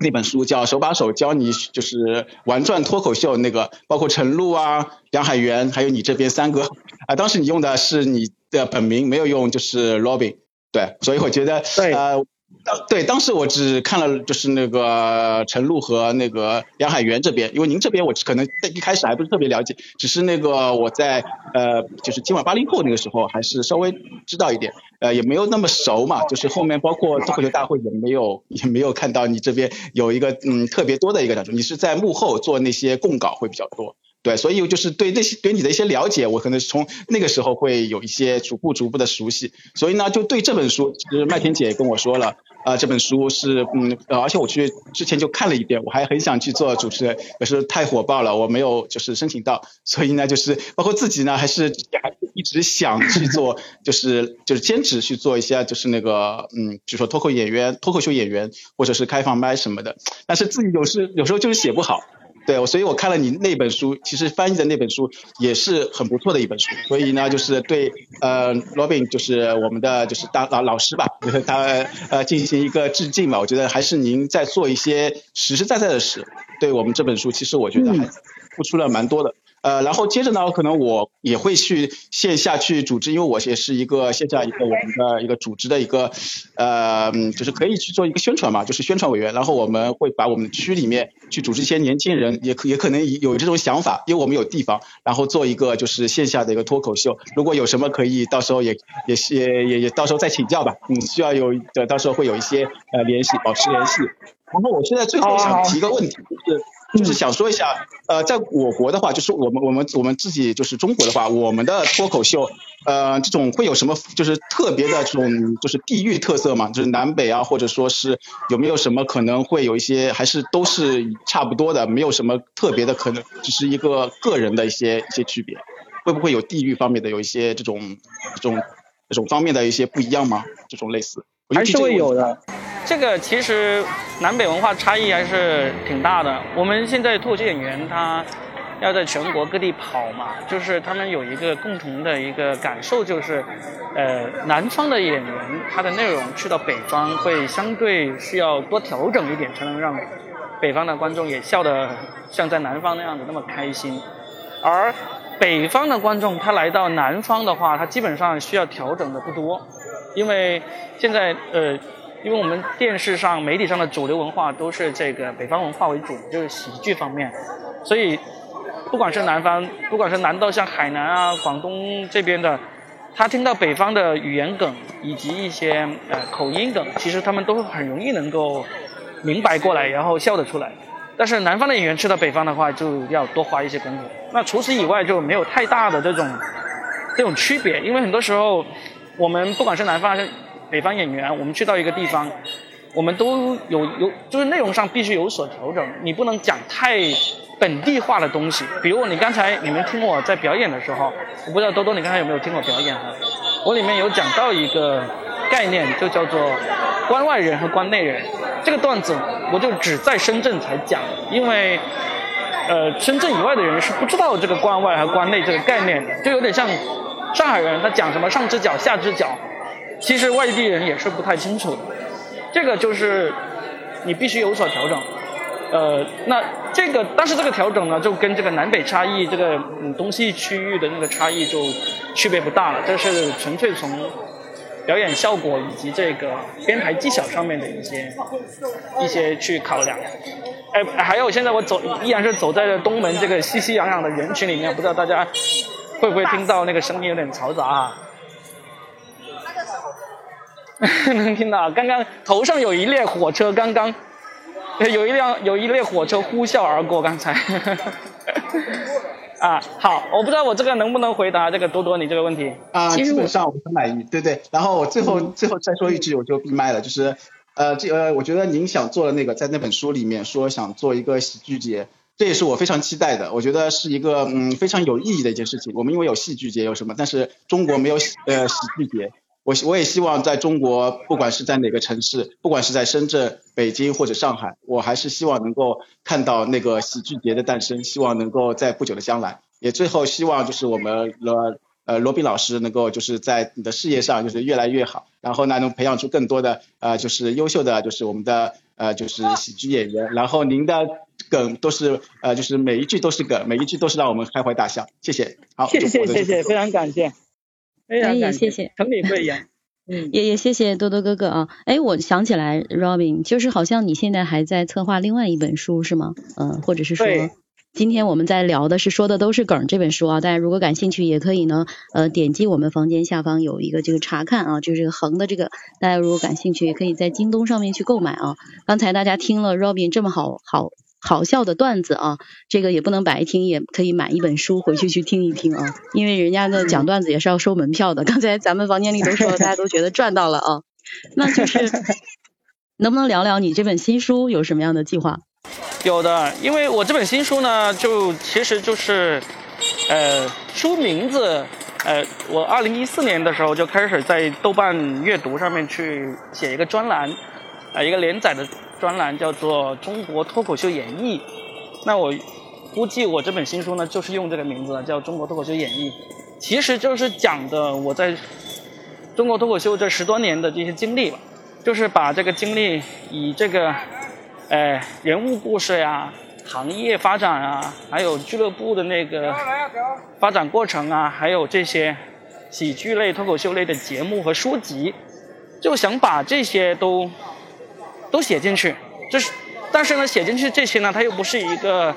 那本书叫《手把手教你就是玩转脱口秀》那个，包括陈露啊、梁海源，还有你这边三个啊，当时你用的是你的本名，没有用就是 Robin，对，所以我觉得呃。当对当时我只看了就是那个陈露和那个梁海源这边，因为您这边我可能在一开始还不是特别了解，只是那个我在呃就是今晚八零后那个时候还是稍微知道一点，呃也没有那么熟嘛，就是后面包括脱口秀大会也没有也没有看到你这边有一个嗯特别多的一个讲座，你是在幕后做那些供稿会比较多。对，所以就是对那些对你的一些了解，我可能是从那个时候会有一些逐步逐步的熟悉。所以呢，就对这本书，其实麦田姐也跟我说了，啊，这本书是嗯，而且我去之前就看了一遍，我还很想去做主持人，可是太火爆了，我没有就是申请到。所以呢，就是包括自己呢，还是还是一直想去做，就是就是坚持去做一些，就是那个嗯，比如说脱口演员、脱口秀演员，或者是开放麦什么的。但是自己有时有时候就是写不好。对，所以我看了你那本书，其实翻译的那本书也是很不错的一本书。所以呢，就是对呃，Robin 就是我们的就是当老老师吧，就是他呃进行一个致敬嘛。我觉得还是您在做一些实实在在的事，对我们这本书，其实我觉得还付出了蛮多的。呃，然后接着呢，可能我也会去线下去组织，因为我也是一个线下一个我们的一个组织的一个，呃，就是可以去做一个宣传嘛，就是宣传委员。然后我们会把我们区里面去组织一些年轻人，也可也可能有这种想法，因为我们有地方，然后做一个就是线下的一个脱口秀。如果有什么可以，到时候也也也也也到时候再请教吧。嗯，需要有的，到时候会有一些呃联系，保持联系。然后我现在最后想提一个问题，就是。就是想说一下，呃，在我国的话，就是我们我们我们自己就是中国的话，我们的脱口秀，呃，这种会有什么就是特别的这种就是地域特色嘛？就是南北啊，或者说是有没有什么可能会有一些，还是都是差不多的，没有什么特别的可能，只是一个个人的一些一些区别，会不会有地域方面的有一些这种这种这种方面的一些不一样吗？这种类似，还是会有的。这个其实南北文化差异还是挺大的。我们现在脱口秀演员他要在全国各地跑嘛，就是他们有一个共同的一个感受，就是呃南方的演员他的内容去到北方会相对需要多调整一点，才能让北方的观众也笑得像在南方那样子那么开心。而北方的观众他来到南方的话，他基本上需要调整的不多，因为现在呃。因为我们电视上、媒体上的主流文化都是这个北方文化为主，就是喜剧方面，所以不管是南方，不管是南到像海南啊、广东这边的，他听到北方的语言梗以及一些呃口音梗，其实他们都很容易能够明白过来，然后笑得出来。但是南方的演员去到北方的话，就要多花一些功夫。那除此以外就没有太大的这种这种区别，因为很多时候我们不管是南方还是。北方演员，我们去到一个地方，我们都有有，就是内容上必须有所调整。你不能讲太本地化的东西。比如你刚才你们听我在表演的时候，我不知道多多你刚才有没有听我表演哈？我里面有讲到一个概念，就叫做关外人和关内人。这个段子我就只在深圳才讲，因为呃深圳以外的人是不知道这个关外和关内这个概念的，就有点像上海人他讲什么上只脚下只脚。其实外地人也是不太清楚的，这个就是你必须有所调整。呃，那这个但是这个调整呢，就跟这个南北差异，这个嗯东西区域的那个差异就区别不大了。这是纯粹从表演效果以及这个编排技巧上面的一些一些去考量。哎，还有现在我走依然是走在东门这个熙熙攘攘的人群里面，不知道大家会不会听到那个声音有点嘈杂啊？能听到，刚刚头上有一列火车，刚刚有一辆有一列火车呼啸而过，刚才。啊，好，我不知道我这个能不能回答这个多多你这个问题啊，基本上我很满意，对对。然后我最后最后再说一句，我就闭麦了，就是呃，这呃，我觉得您想做的那个，在那本书里面说想做一个喜剧节，这也是我非常期待的，我觉得是一个嗯非常有意义的一件事情。我们因为有戏剧节有什么，但是中国没有呃喜剧节。我我也希望在中国，不管是在哪个城市，不管是在深圳、北京或者上海，我还是希望能够看到那个喜剧节的诞生。希望能够在不久的将来，也最后希望就是我们罗呃罗宾老师能够就是在你的事业上就是越来越好，然后呢能培养出更多的呃就是优秀的就是我们的呃就是喜剧演员。然后您的梗都是呃就是每一句都是梗，每一句都是让我们开怀大笑。谢谢，好，谢谢谢谢，非常感谢。哎也谢谢，成理会演。嗯，也也谢谢多多哥哥啊。哎，我想起来，Robin，就是好像你现在还在策划另外一本书是吗？嗯，或者是说，今天我们在聊的是说的都是梗这本书啊。大家如果感兴趣，也可以呢，呃，点击我们房间下方有一个这个查看啊，就是这个横的这个，大家如果感兴趣，也可以在京东上面去购买啊。刚才大家听了 Robin 这么好好。好笑的段子啊，这个也不能白听，也可以买一本书回去去听一听啊，因为人家的讲段子也是要收门票的。刚才咱们房间里都说，大家都觉得赚到了啊，那就是能不能聊聊你这本新书有什么样的计划？有的，因为我这本新书呢，就其实就是，呃，书名字，呃，我二零一四年的时候就开始在豆瓣阅读上面去写一个专栏，啊，一个连载的。专栏叫做《中国脱口秀演绎》，那我估计我这本新书呢，就是用这个名字叫《中国脱口秀演绎》，其实就是讲的我在中国脱口秀这十多年的这些经历吧，就是把这个经历以这个，呃，人物故事呀、行业发展啊，还有俱乐部的那个发展过程啊，还有这些喜剧类、脱口秀类的节目和书籍，就想把这些都。都写进去，就是，但是呢，写进去这些呢，它又不是一个，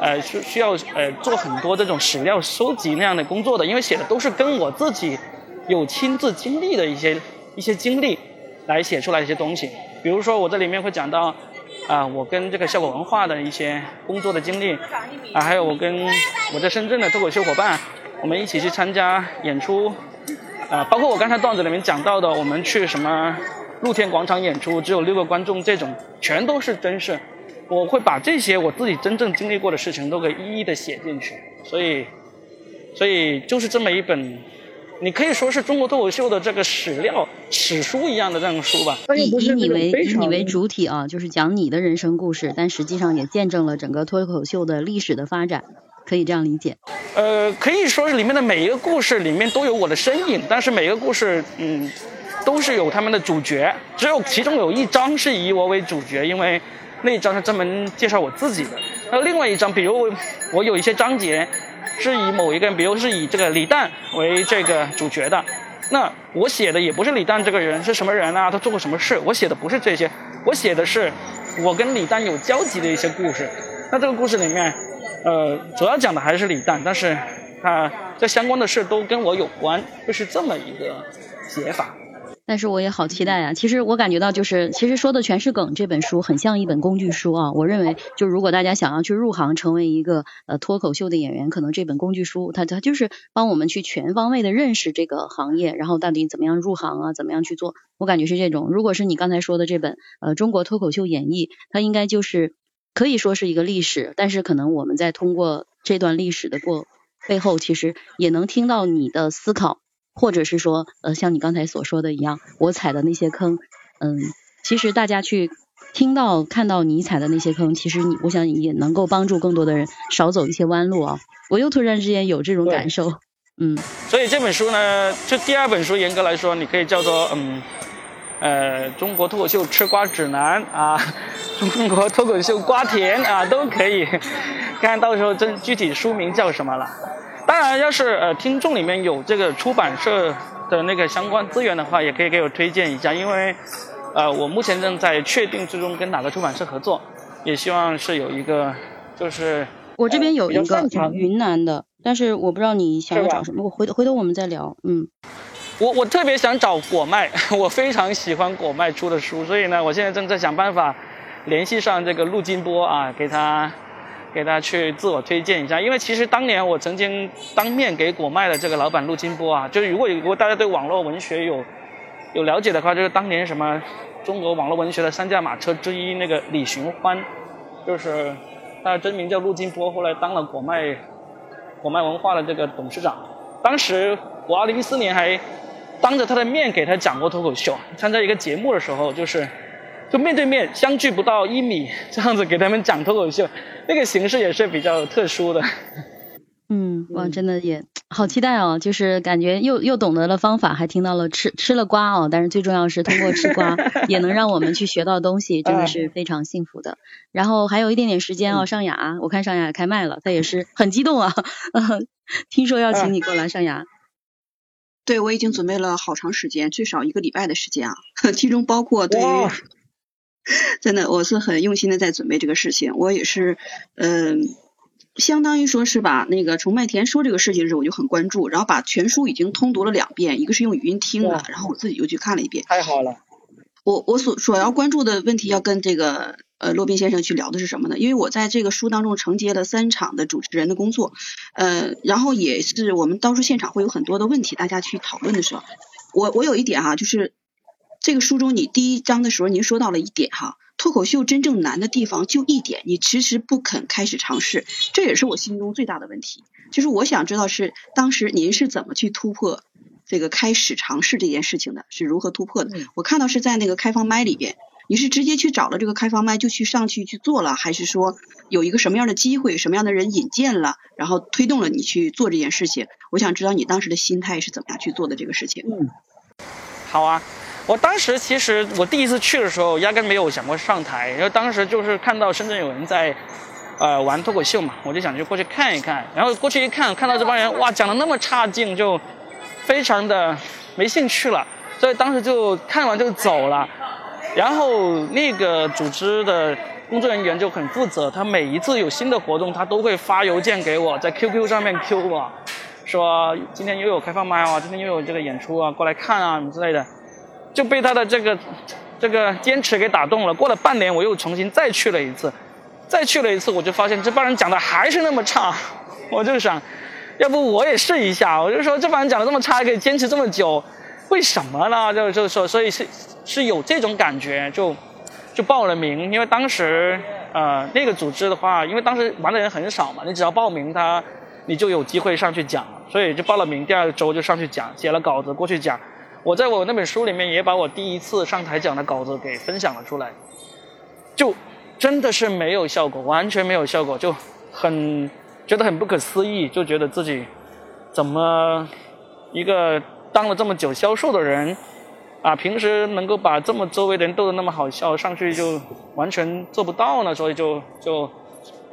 呃，需需要呃做很多这种史料收集那样的工作的，因为写的都是跟我自己有亲自经历的一些一些经历来写出来一些东西。比如说我这里面会讲到，啊，我跟这个效果文化的一些工作的经历，啊，还有我跟我在深圳的脱口秀伙伴，我们一起去参加演出，啊，包括我刚才段子里面讲到的，我们去什么。露天广场演出只有六个观众，这种全都是真事。我会把这些我自己真正经历过的事情都给一一的写进去。所以，所以就是这么一本，你可以说是中国脱口秀的这个史料史书一样的这样书吧。以以你为以你为主体啊，就是讲你的人生故事，但实际上也见证了整个脱口秀的历史的发展，可以这样理解。呃，可以说是里面的每一个故事里面都有我的身影，但是每个故事，嗯。都是有他们的主角，只有其中有一章是以我为主角，因为那一章是专门介绍我自己的。那另外一章，比如我有一些章节是以某一个人，比如是以这个李诞为这个主角的，那我写的也不是李诞这个人是什么人啊，他做过什么事，我写的不是这些，我写的是我跟李诞有交集的一些故事。那这个故事里面，呃，主要讲的还是李诞，但是他这相关的事都跟我有关，就是这么一个写法。但是我也好期待啊！其实我感觉到，就是其实说的全是梗。这本书很像一本工具书啊。我认为，就如果大家想要去入行，成为一个呃脱口秀的演员，可能这本工具书，它它就是帮我们去全方位的认识这个行业，然后到底怎么样入行啊，怎么样去做。我感觉是这种。如果是你刚才说的这本呃中国脱口秀演绎，它应该就是可以说是一个历史，但是可能我们在通过这段历史的过背后，其实也能听到你的思考。或者是说，呃，像你刚才所说的一样，我踩的那些坑，嗯，其实大家去听到、看到你踩的那些坑，其实你，我想也能够帮助更多的人少走一些弯路啊。我又突然之间有这种感受，嗯。所以这本书呢，就第二本书，严格来说，你可以叫做，嗯，呃，中国脱口秀吃瓜指南啊，中国脱口秀瓜田啊，都可以，看到时候真具体书名叫什么了。当然，要是呃听众里面有这个出版社的那个相关资源的话，也可以给我推荐一下，因为呃，我目前正在确定之中跟哪个出版社合作，也希望是有一个就是我这边有一个云南的，但是我不知道你想要找什么，我回头回头我们再聊，嗯。我我特别想找果麦，我非常喜欢果麦出的书，所以呢，我现在正在想办法联系上这个陆金波啊，给他给大家去自我推荐一下。因为其实当年我曾经当面给果麦的这个老板陆金波啊，就是如果如果大家对网络文学有有了解的话，就是当年什么中国网络文学的三驾马车之一那个李寻欢，就是他的真名叫陆金波，后来当了果麦果麦文化的这个董事长。当时我二零一四年还。当着他的面给他讲过脱口秀，参加一个节目的时候，就是，就面对面相距不到一米这样子给他们讲脱口秀，那个形式也是比较特殊的。嗯，哇，真的也好期待哦！就是感觉又又懂得了方法，还听到了吃吃了瓜哦，但是最重要是通过吃瓜 也能让我们去学到东西，真的是非常幸福的。然后还有一点点时间哦，尚雅，我看尚雅开麦了，她也是很激动啊，听说要请你过来，尚雅。对，我已经准备了好长时间，最少一个礼拜的时间啊，其中包括对于，真的我是很用心的在准备这个事情。我也是，嗯，相当于说是把那个从麦田说这个事情的时候，我就很关注，然后把全书已经通读了两遍，一个是用语音听的，然后我自己又去看了一遍。太好了。我我所所要关注的问题，要跟这个呃骆宾先生去聊的是什么呢？因为我在这个书当中承接了三场的主持人的工作，呃，然后也是我们到时候现场会有很多的问题，大家去讨论的时候，我我有一点哈，就是这个书中你第一章的时候您说到了一点哈，脱口秀真正难的地方就一点，你迟迟不肯开始尝试，这也是我心中最大的问题，就是我想知道是当时您是怎么去突破。这个开始尝试这件事情的是如何突破的？我看到是在那个开放麦里边，你是直接去找了这个开放麦就去上去去做了，还是说有一个什么样的机会、什么样的人引荐了，然后推动了你去做这件事情？我想知道你当时的心态是怎么样去做的这个事情。嗯，好啊，我当时其实我第一次去的时候，压根没有想过上台，因为当时就是看到深圳有人在呃玩脱口秀嘛，我就想去过去看一看，然后过去一看，看到这帮人哇讲的那么差劲，就。非常的没兴趣了，所以当时就看完就走了。然后那个组织的工作人员就很负责，他每一次有新的活动，他都会发邮件给我，在 QQ 上面 Q 我，说今天又有开放麦啊，今天又有这个演出啊，过来看啊什么之类的，就被他的这个这个坚持给打动了。过了半年，我又重新再去了一次，再去了一次，我就发现这帮人讲的还是那么差，我就想。要不我也试一下，我就说这帮人讲的这么差，可以坚持这么久，为什么呢？就就说，所以是是有这种感觉，就就报了名。因为当时呃那个组织的话，因为当时玩的人很少嘛，你只要报名他，你就有机会上去讲，所以就报了名，第二周就上去讲，写了稿子过去讲。我在我那本书里面也把我第一次上台讲的稿子给分享了出来，就真的是没有效果，完全没有效果，就很。觉得很不可思议，就觉得自己怎么一个当了这么久销售的人啊，平时能够把这么周围的人逗得那么好笑，上去就完全做不到呢？所以就就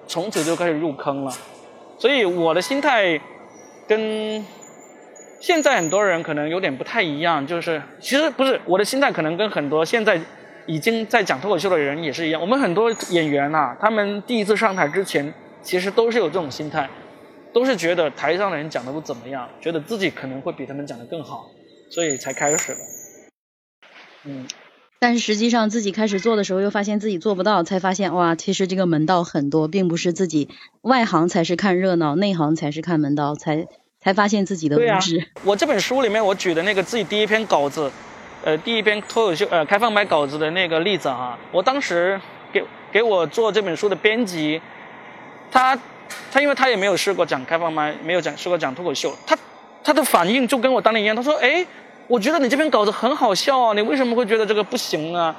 从此就开始入坑了。所以我的心态跟现在很多人可能有点不太一样，就是其实不是我的心态，可能跟很多现在已经在讲脱口秀的人也是一样。我们很多演员呐，他们第一次上台之前。其实都是有这种心态，都是觉得台上的人讲的不怎么样，觉得自己可能会比他们讲的更好，所以才开始的。嗯，但是实际上自己开始做的时候，又发现自己做不到，才发现哇，其实这个门道很多，并不是自己外行才是看热闹，内行才是看门道，才才发现自己的无知。我这本书里面我举的那个自己第一篇稿子，呃，第一篇脱口秀呃开放麦稿子的那个例子啊，我当时给给我做这本书的编辑。他，他因为他也没有试过讲开放麦，没有讲试过讲脱口秀，他他的反应就跟我当年一样，他说：“哎，我觉得你这篇稿子很好笑啊，你为什么会觉得这个不行啊？”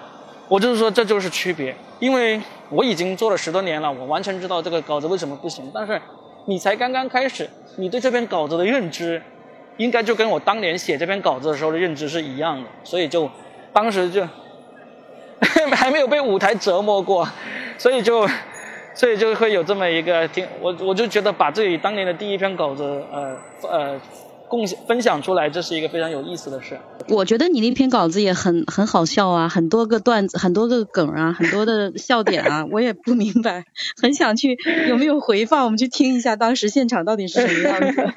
我就是说这就是区别，因为我已经做了十多年了，我完全知道这个稿子为什么不行。但是你才刚刚开始，你对这篇稿子的认知，应该就跟我当年写这篇稿子的时候的认知是一样的，所以就当时就 还没有被舞台折磨过，所以就。所以就会有这么一个听我，我就觉得把自己当年的第一篇稿子，呃呃共享分享出来，这是一个非常有意思的事。我觉得你那篇稿子也很很好笑啊，很多个段子，很多个梗啊，很多的笑点啊，我也不明白，很想去有没有回放，我们去听一下当时现场到底是什么样子。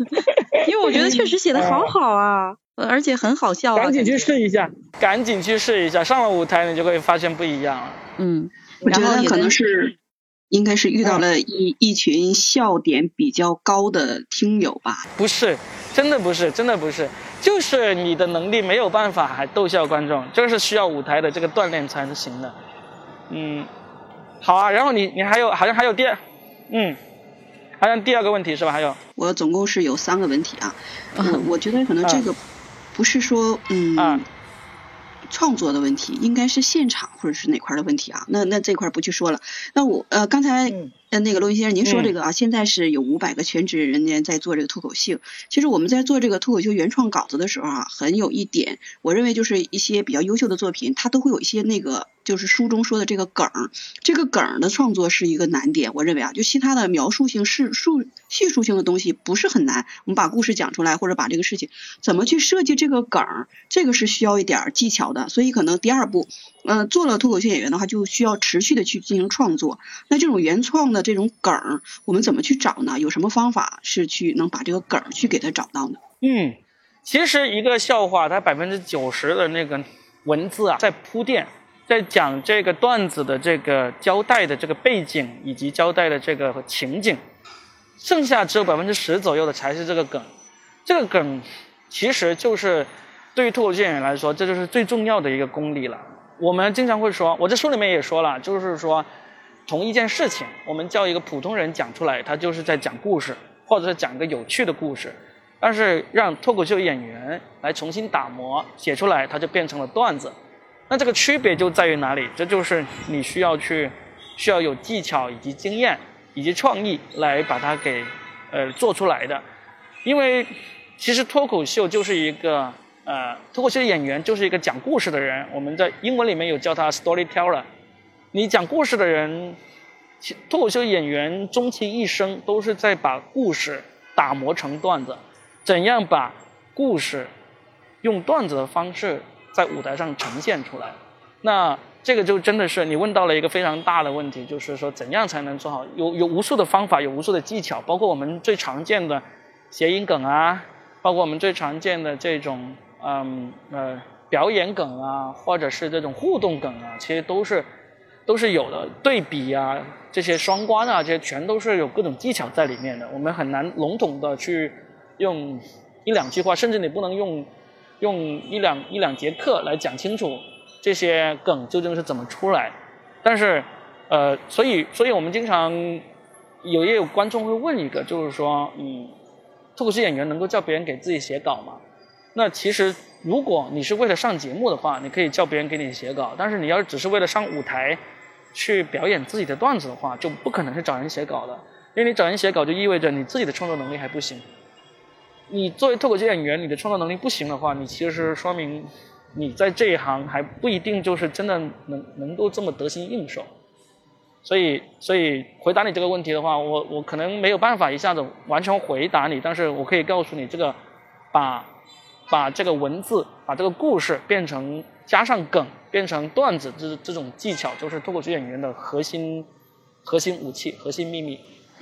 因为我觉得确实写的好好啊，而且很好笑。赶紧去试一下，赶紧去试一下，上了舞台你就会发现不一样了。嗯，我觉得可能是。应该是遇到了一一群笑点比较高的听友吧？不是，真的不是，真的不是，就是你的能力没有办法还逗笑观众，这个是需要舞台的这个锻炼才能行的。嗯，好啊，然后你你还有好像还有第二，嗯，好像第二个问题是吧？还有，我总共是有三个问题啊，嗯我觉得可能这个不是说嗯。创作的问题应该是现场或者是哪块的问题啊？那那这块不去说了。那我呃刚才呃那个罗云先生您说这个啊，现在是有五百个全职人员在做这个脱口秀。其实我们在做这个脱口秀原创稿子的时候啊，很有一点，我认为就是一些比较优秀的作品，它都会有一些那个。就是书中说的这个梗儿，这个梗儿的创作是一个难点。我认为啊，就其他的描述性、是述叙述性的东西不是很难。我们把故事讲出来，或者把这个事情怎么去设计这个梗儿，这个是需要一点技巧的。所以可能第二步，呃，做了脱口秀演员的话，就需要持续的去进行创作。那这种原创的这种梗，我们怎么去找呢？有什么方法是去能把这个梗去给它找到呢？嗯，其实一个笑话，它百分之九十的那个文字啊，在铺垫。在讲这个段子的这个交代的这个背景以及交代的这个情景，剩下只有百分之十左右的才是这个梗。这个梗其实就是对于脱口秀演员来说，这就是最重要的一个功力了。我们经常会说，我这书里面也说了，就是说同一件事情，我们叫一个普通人讲出来，他就是在讲故事，或者是讲一个有趣的故事。但是让脱口秀演员来重新打磨写出来，它就变成了段子。那这个区别就在于哪里？这就是你需要去，需要有技巧以及经验以及创意来把它给呃做出来的。因为其实脱口秀就是一个呃脱口秀演员就是一个讲故事的人。我们在英文里面有叫他 storyteller。你讲故事的人，脱口秀演员终其一生都是在把故事打磨成段子。怎样把故事用段子的方式？在舞台上呈现出来，那这个就真的是你问到了一个非常大的问题，就是说怎样才能做好？有有无数的方法，有无数的技巧，包括我们最常见的谐音梗啊，包括我们最常见的这种嗯呃表演梗啊，或者是这种互动梗啊，其实都是都是有的。对比啊，这些双关啊，这些全都是有各种技巧在里面的。我们很难笼统的去用一两句话，甚至你不能用。用一两一两节课来讲清楚这些梗究竟是怎么出来，但是，呃，所以，所以我们经常有也有观众会问一个，就是说，嗯，脱口秀演员能够叫别人给自己写稿吗？那其实，如果你是为了上节目的话，你可以叫别人给你写稿；但是你要只是为了上舞台去表演自己的段子的话，就不可能是找人写稿的，因为你找人写稿就意味着你自己的创作能力还不行。你作为脱口秀演员，你的创作能力不行的话，你其实说明你在这一行还不一定就是真的能能够这么得心应手。所以，所以回答你这个问题的话，我我可能没有办法一下子完全回答你，但是我可以告诉你，这个把把这个文字、把这个故事变成加上梗、变成段子，这这种技巧，就是脱口秀演员的核心核心武器、核心秘密。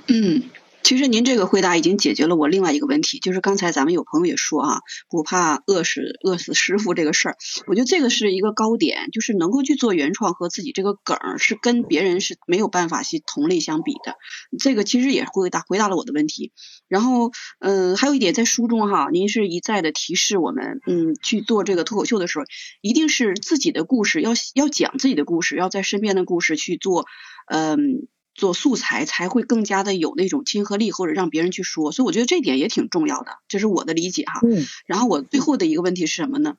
嗯。其实您这个回答已经解决了我另外一个问题，就是刚才咱们有朋友也说啊，不怕饿死饿死师傅这个事儿，我觉得这个是一个高点，就是能够去做原创和自己这个梗儿是跟别人是没有办法去同类相比的，这个其实也回答回答了我的问题。然后，嗯，还有一点在书中哈，您是一再的提示我们，嗯，去做这个脱口秀的时候，一定是自己的故事，要要讲自己的故事，要在身边的故事去做，嗯。做素材才会更加的有那种亲和力，或者让别人去说，所以我觉得这点也挺重要的，这是我的理解哈。嗯。然后我最后的一个问题是什么呢？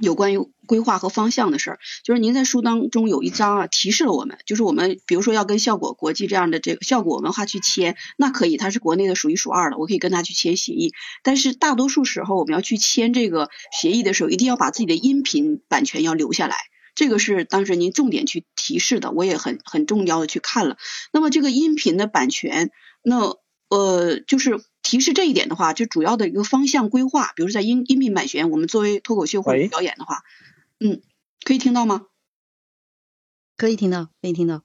有关于规划和方向的事儿，就是您在书当中有一章啊，提示了我们，就是我们比如说要跟效果国际这样的这个效果文化去签，那可以，它是国内的数一数二的，我可以跟他去签协议。但是大多数时候我们要去签这个协议的时候，一定要把自己的音频版权要留下来。这个是当时您重点去提示的，我也很很重要的去看了。那么这个音频的版权，那呃就是。提示这一点的话，就主要的一个方向规划，比如在音音频版权，我们作为脱口秀或者表演的话，嗯，可以听到吗？可以听到，可以听到。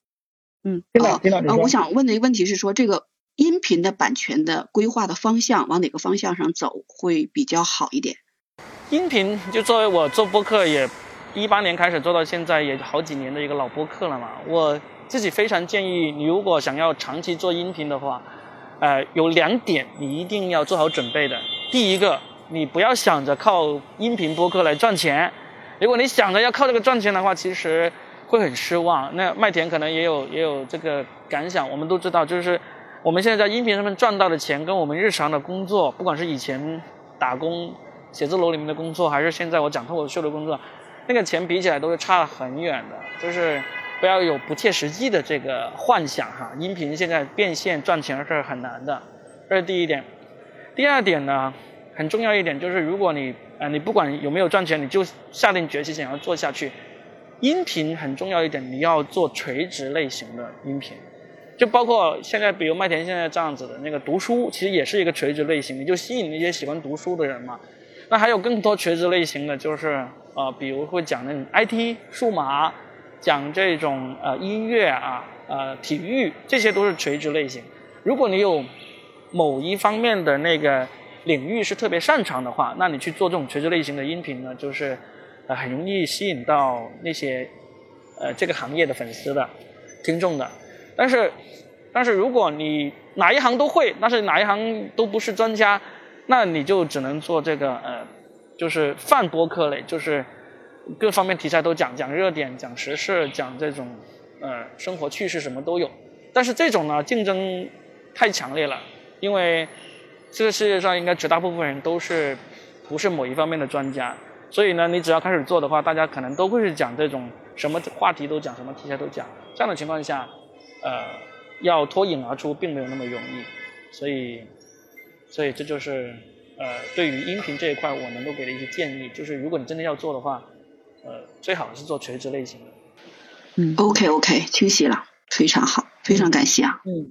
嗯，听到听到。啊，我想问的一个问题是说，这个音频的版权的规划的方向往哪个方向上走会比较好一点？音频就作为我做播客也一八年开始做到现在也好几年的一个老播客了嘛，我自己非常建议你如果想要长期做音频的话，呃，有两点你一定要做好准备的。第一个，你不要想着靠音频播客来赚钱，如果你想着要靠这个赚钱的话，其实会很失望。那麦田可能也有也有这个感想，我们都知道，就是我们现在在音频上面赚到的钱，跟我们日常的工作，不管是以前打工。写字楼里面的工作，还是现在我讲脱口秀的工作，那个钱比起来都是差了很远的。就是不要有不切实际的这个幻想哈。音频现在变现赚钱是很难的，这是第一点。第二点呢，很重要一点就是，如果你呃你不管有没有赚钱，你就下定决心想要做下去。音频很重要一点，你要做垂直类型的音频，就包括现在比如麦田现在这样子的那个读书，其实也是一个垂直类型，你就吸引那些喜欢读书的人嘛。那还有更多垂直类型的，就是呃，比如会讲那种 IT 数码，讲这种呃音乐啊，呃体育，这些都是垂直类型。如果你有某一方面的那个领域是特别擅长的话，那你去做这种垂直类型的音频呢，就是呃很容易吸引到那些呃这个行业的粉丝的听众的。但是但是如果你哪一行都会，但是哪一行都不是专家。那你就只能做这个呃，就是泛播客类，就是各方面题材都讲，讲热点，讲时事，讲这种呃生活趣事什么都有。但是这种呢，竞争太强烈了，因为这个世界上应该绝大部分人都是不是某一方面的专家，所以呢，你只要开始做的话，大家可能都会是讲这种什么话题都讲，什么题材都讲。这样的情况下，呃，要脱颖而出并没有那么容易，所以。所以这就是呃，对于音频这一块，我能够给的一些建议，就是如果你真的要做的话，呃，最好是做垂直类型的。嗯，OK OK，清晰了，非常好，非常感谢啊。嗯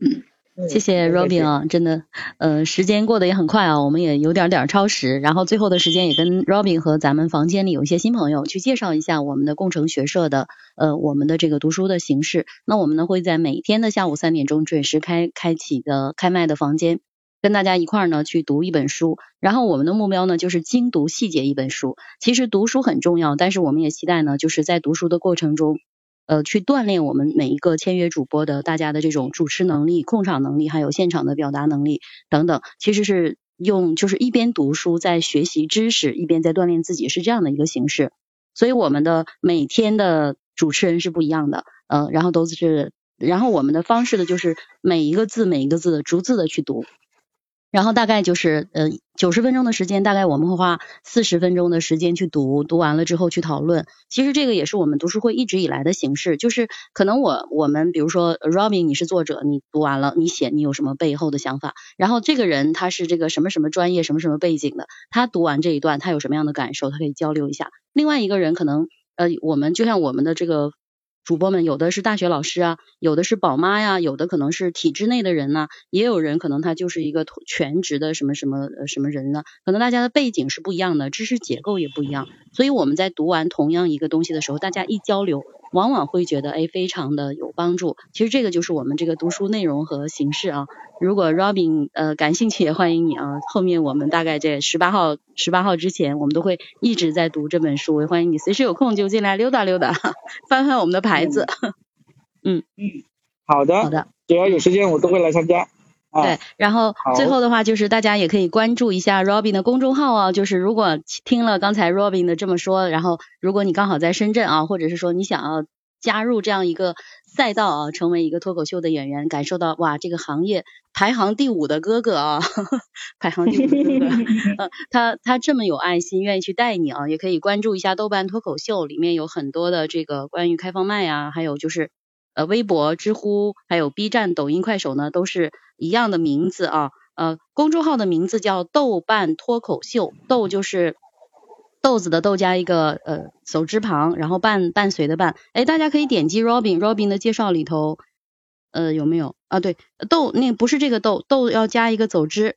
嗯，谢谢 Robin 啊，真的，呃，时间过得也很快啊，我们也有点点超时，然后最后的时间也跟 Robin 和咱们房间里有一些新朋友去介绍一下我们的共成学社的呃我们的这个读书的形式。那我们呢会在每天的下午三点钟准时开开启的开麦的房间。跟大家一块儿呢去读一本书，然后我们的目标呢就是精读细节一本书。其实读书很重要，但是我们也期待呢，就是在读书的过程中，呃，去锻炼我们每一个签约主播的大家的这种主持能力、控场能力，还有现场的表达能力等等。其实是用就是一边读书在学习知识，一边在锻炼自己，是这样的一个形式。所以我们的每天的主持人是不一样的，呃，然后都是，然后我们的方式呢就是每一个字每一个字的逐字的去读。然后大概就是呃九十分钟的时间，大概我们会花四十分钟的时间去读，读完了之后去讨论。其实这个也是我们读书会一直以来的形式，就是可能我我们比如说 Robin 你是作者，你读完了你写你有什么背后的想法，然后这个人他是这个什么什么专业什么什么背景的，他读完这一段他有什么样的感受，他可以交流一下。另外一个人可能呃我们就像我们的这个。主播们有的是大学老师啊，有的是宝妈呀，有的可能是体制内的人呢，也有人可能他就是一个全职的什么什么什么人呢？可能大家的背景是不一样的，知识结构也不一样，所以我们在读完同样一个东西的时候，大家一交流。往往会觉得哎，非常的有帮助。其实这个就是我们这个读书内容和形式啊。如果 Robin 呃感兴趣，也欢迎你啊。后面我们大概在十八号十八号之前，我们都会一直在读这本书。也欢迎你随时有空就进来溜达溜达，翻翻我们的牌子。嗯嗯，好的好的，只要有时间我都会来参加。对，然后最后的话就是大家也可以关注一下 Robin 的公众号啊，就是如果听了刚才 Robin 的这么说，然后如果你刚好在深圳啊，或者是说你想要加入这样一个赛道啊，成为一个脱口秀的演员，感受到哇这个行业排行第五的哥哥啊，排行第五的哥哥，呃，他他这么有爱心，愿意去带你啊，也可以关注一下豆瓣脱口秀，里面有很多的这个关于开放麦啊，还有就是。呃，微博、知乎，还有 B 站、抖音、快手呢，都是一样的名字啊。呃，公众号的名字叫豆瓣脱口秀，豆就是豆子的豆加一个呃走之旁，然后伴伴随的伴。哎，大家可以点击 Robin，Robin 的介绍里头，呃有没有啊？对，豆那不是这个豆，豆要加一个走之。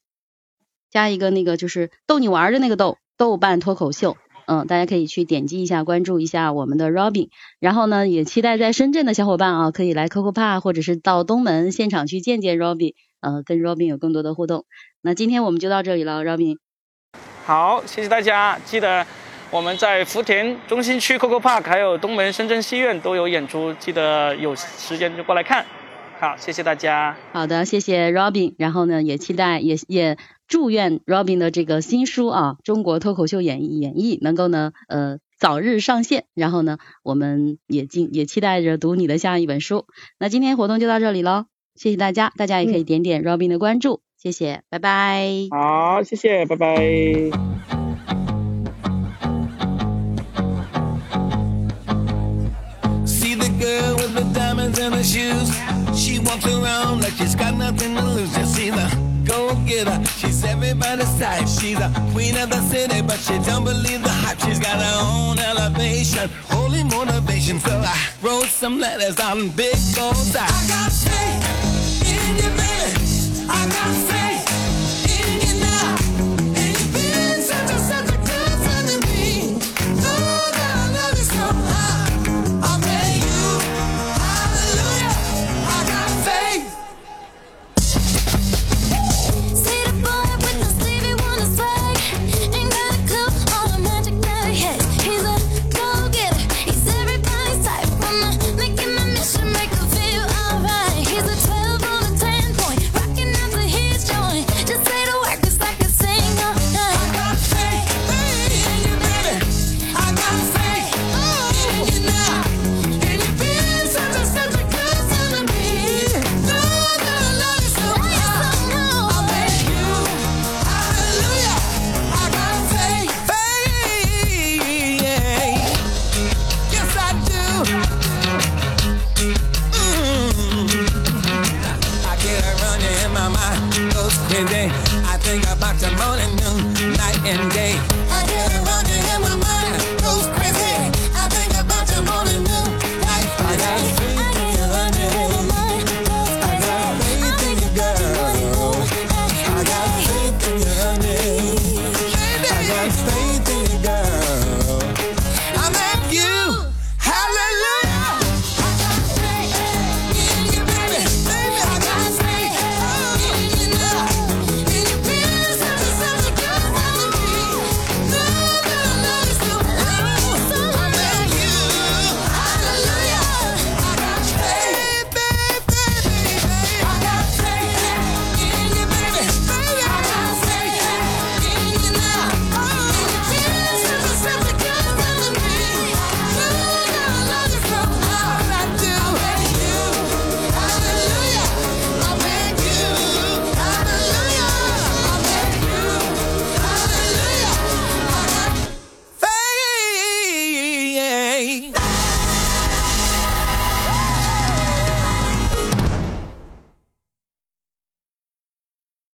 加一个那个就是逗你玩的那个逗，豆瓣脱口秀。嗯，大家可以去点击一下，关注一下我们的 Robin。然后呢，也期待在深圳的小伙伴啊，可以来 Coco Park 或者是到东门现场去见见 Robin，呃，跟 Robin 有更多的互动。那今天我们就到这里了，Robin。好，谢谢大家，记得我们在福田中心区 Coco Park 还有东门深圳戏院都有演出，记得有时间就过来看。好，谢谢大家。好的，谢谢 Robin。然后呢，也期待，也也。祝愿 Robin 的这个新书啊，《中国脱口秀演绎演绎》能够呢，呃，早日上线。然后呢，我们也进也期待着读你的下一本书。那今天活动就到这里喽，谢谢大家，大家也可以点点 Robin 的关注，谢谢，拜拜。好，谢谢，拜拜。See the girl with the diamonds in her shoes. She walks around like she's got nothing to lose. Go. She's everybody's type. She's a queen of the city, but she don't believe the hype. She's got her own elevation, holy motivation. So I wrote some letters on big gold I got faith in you, baby. I got.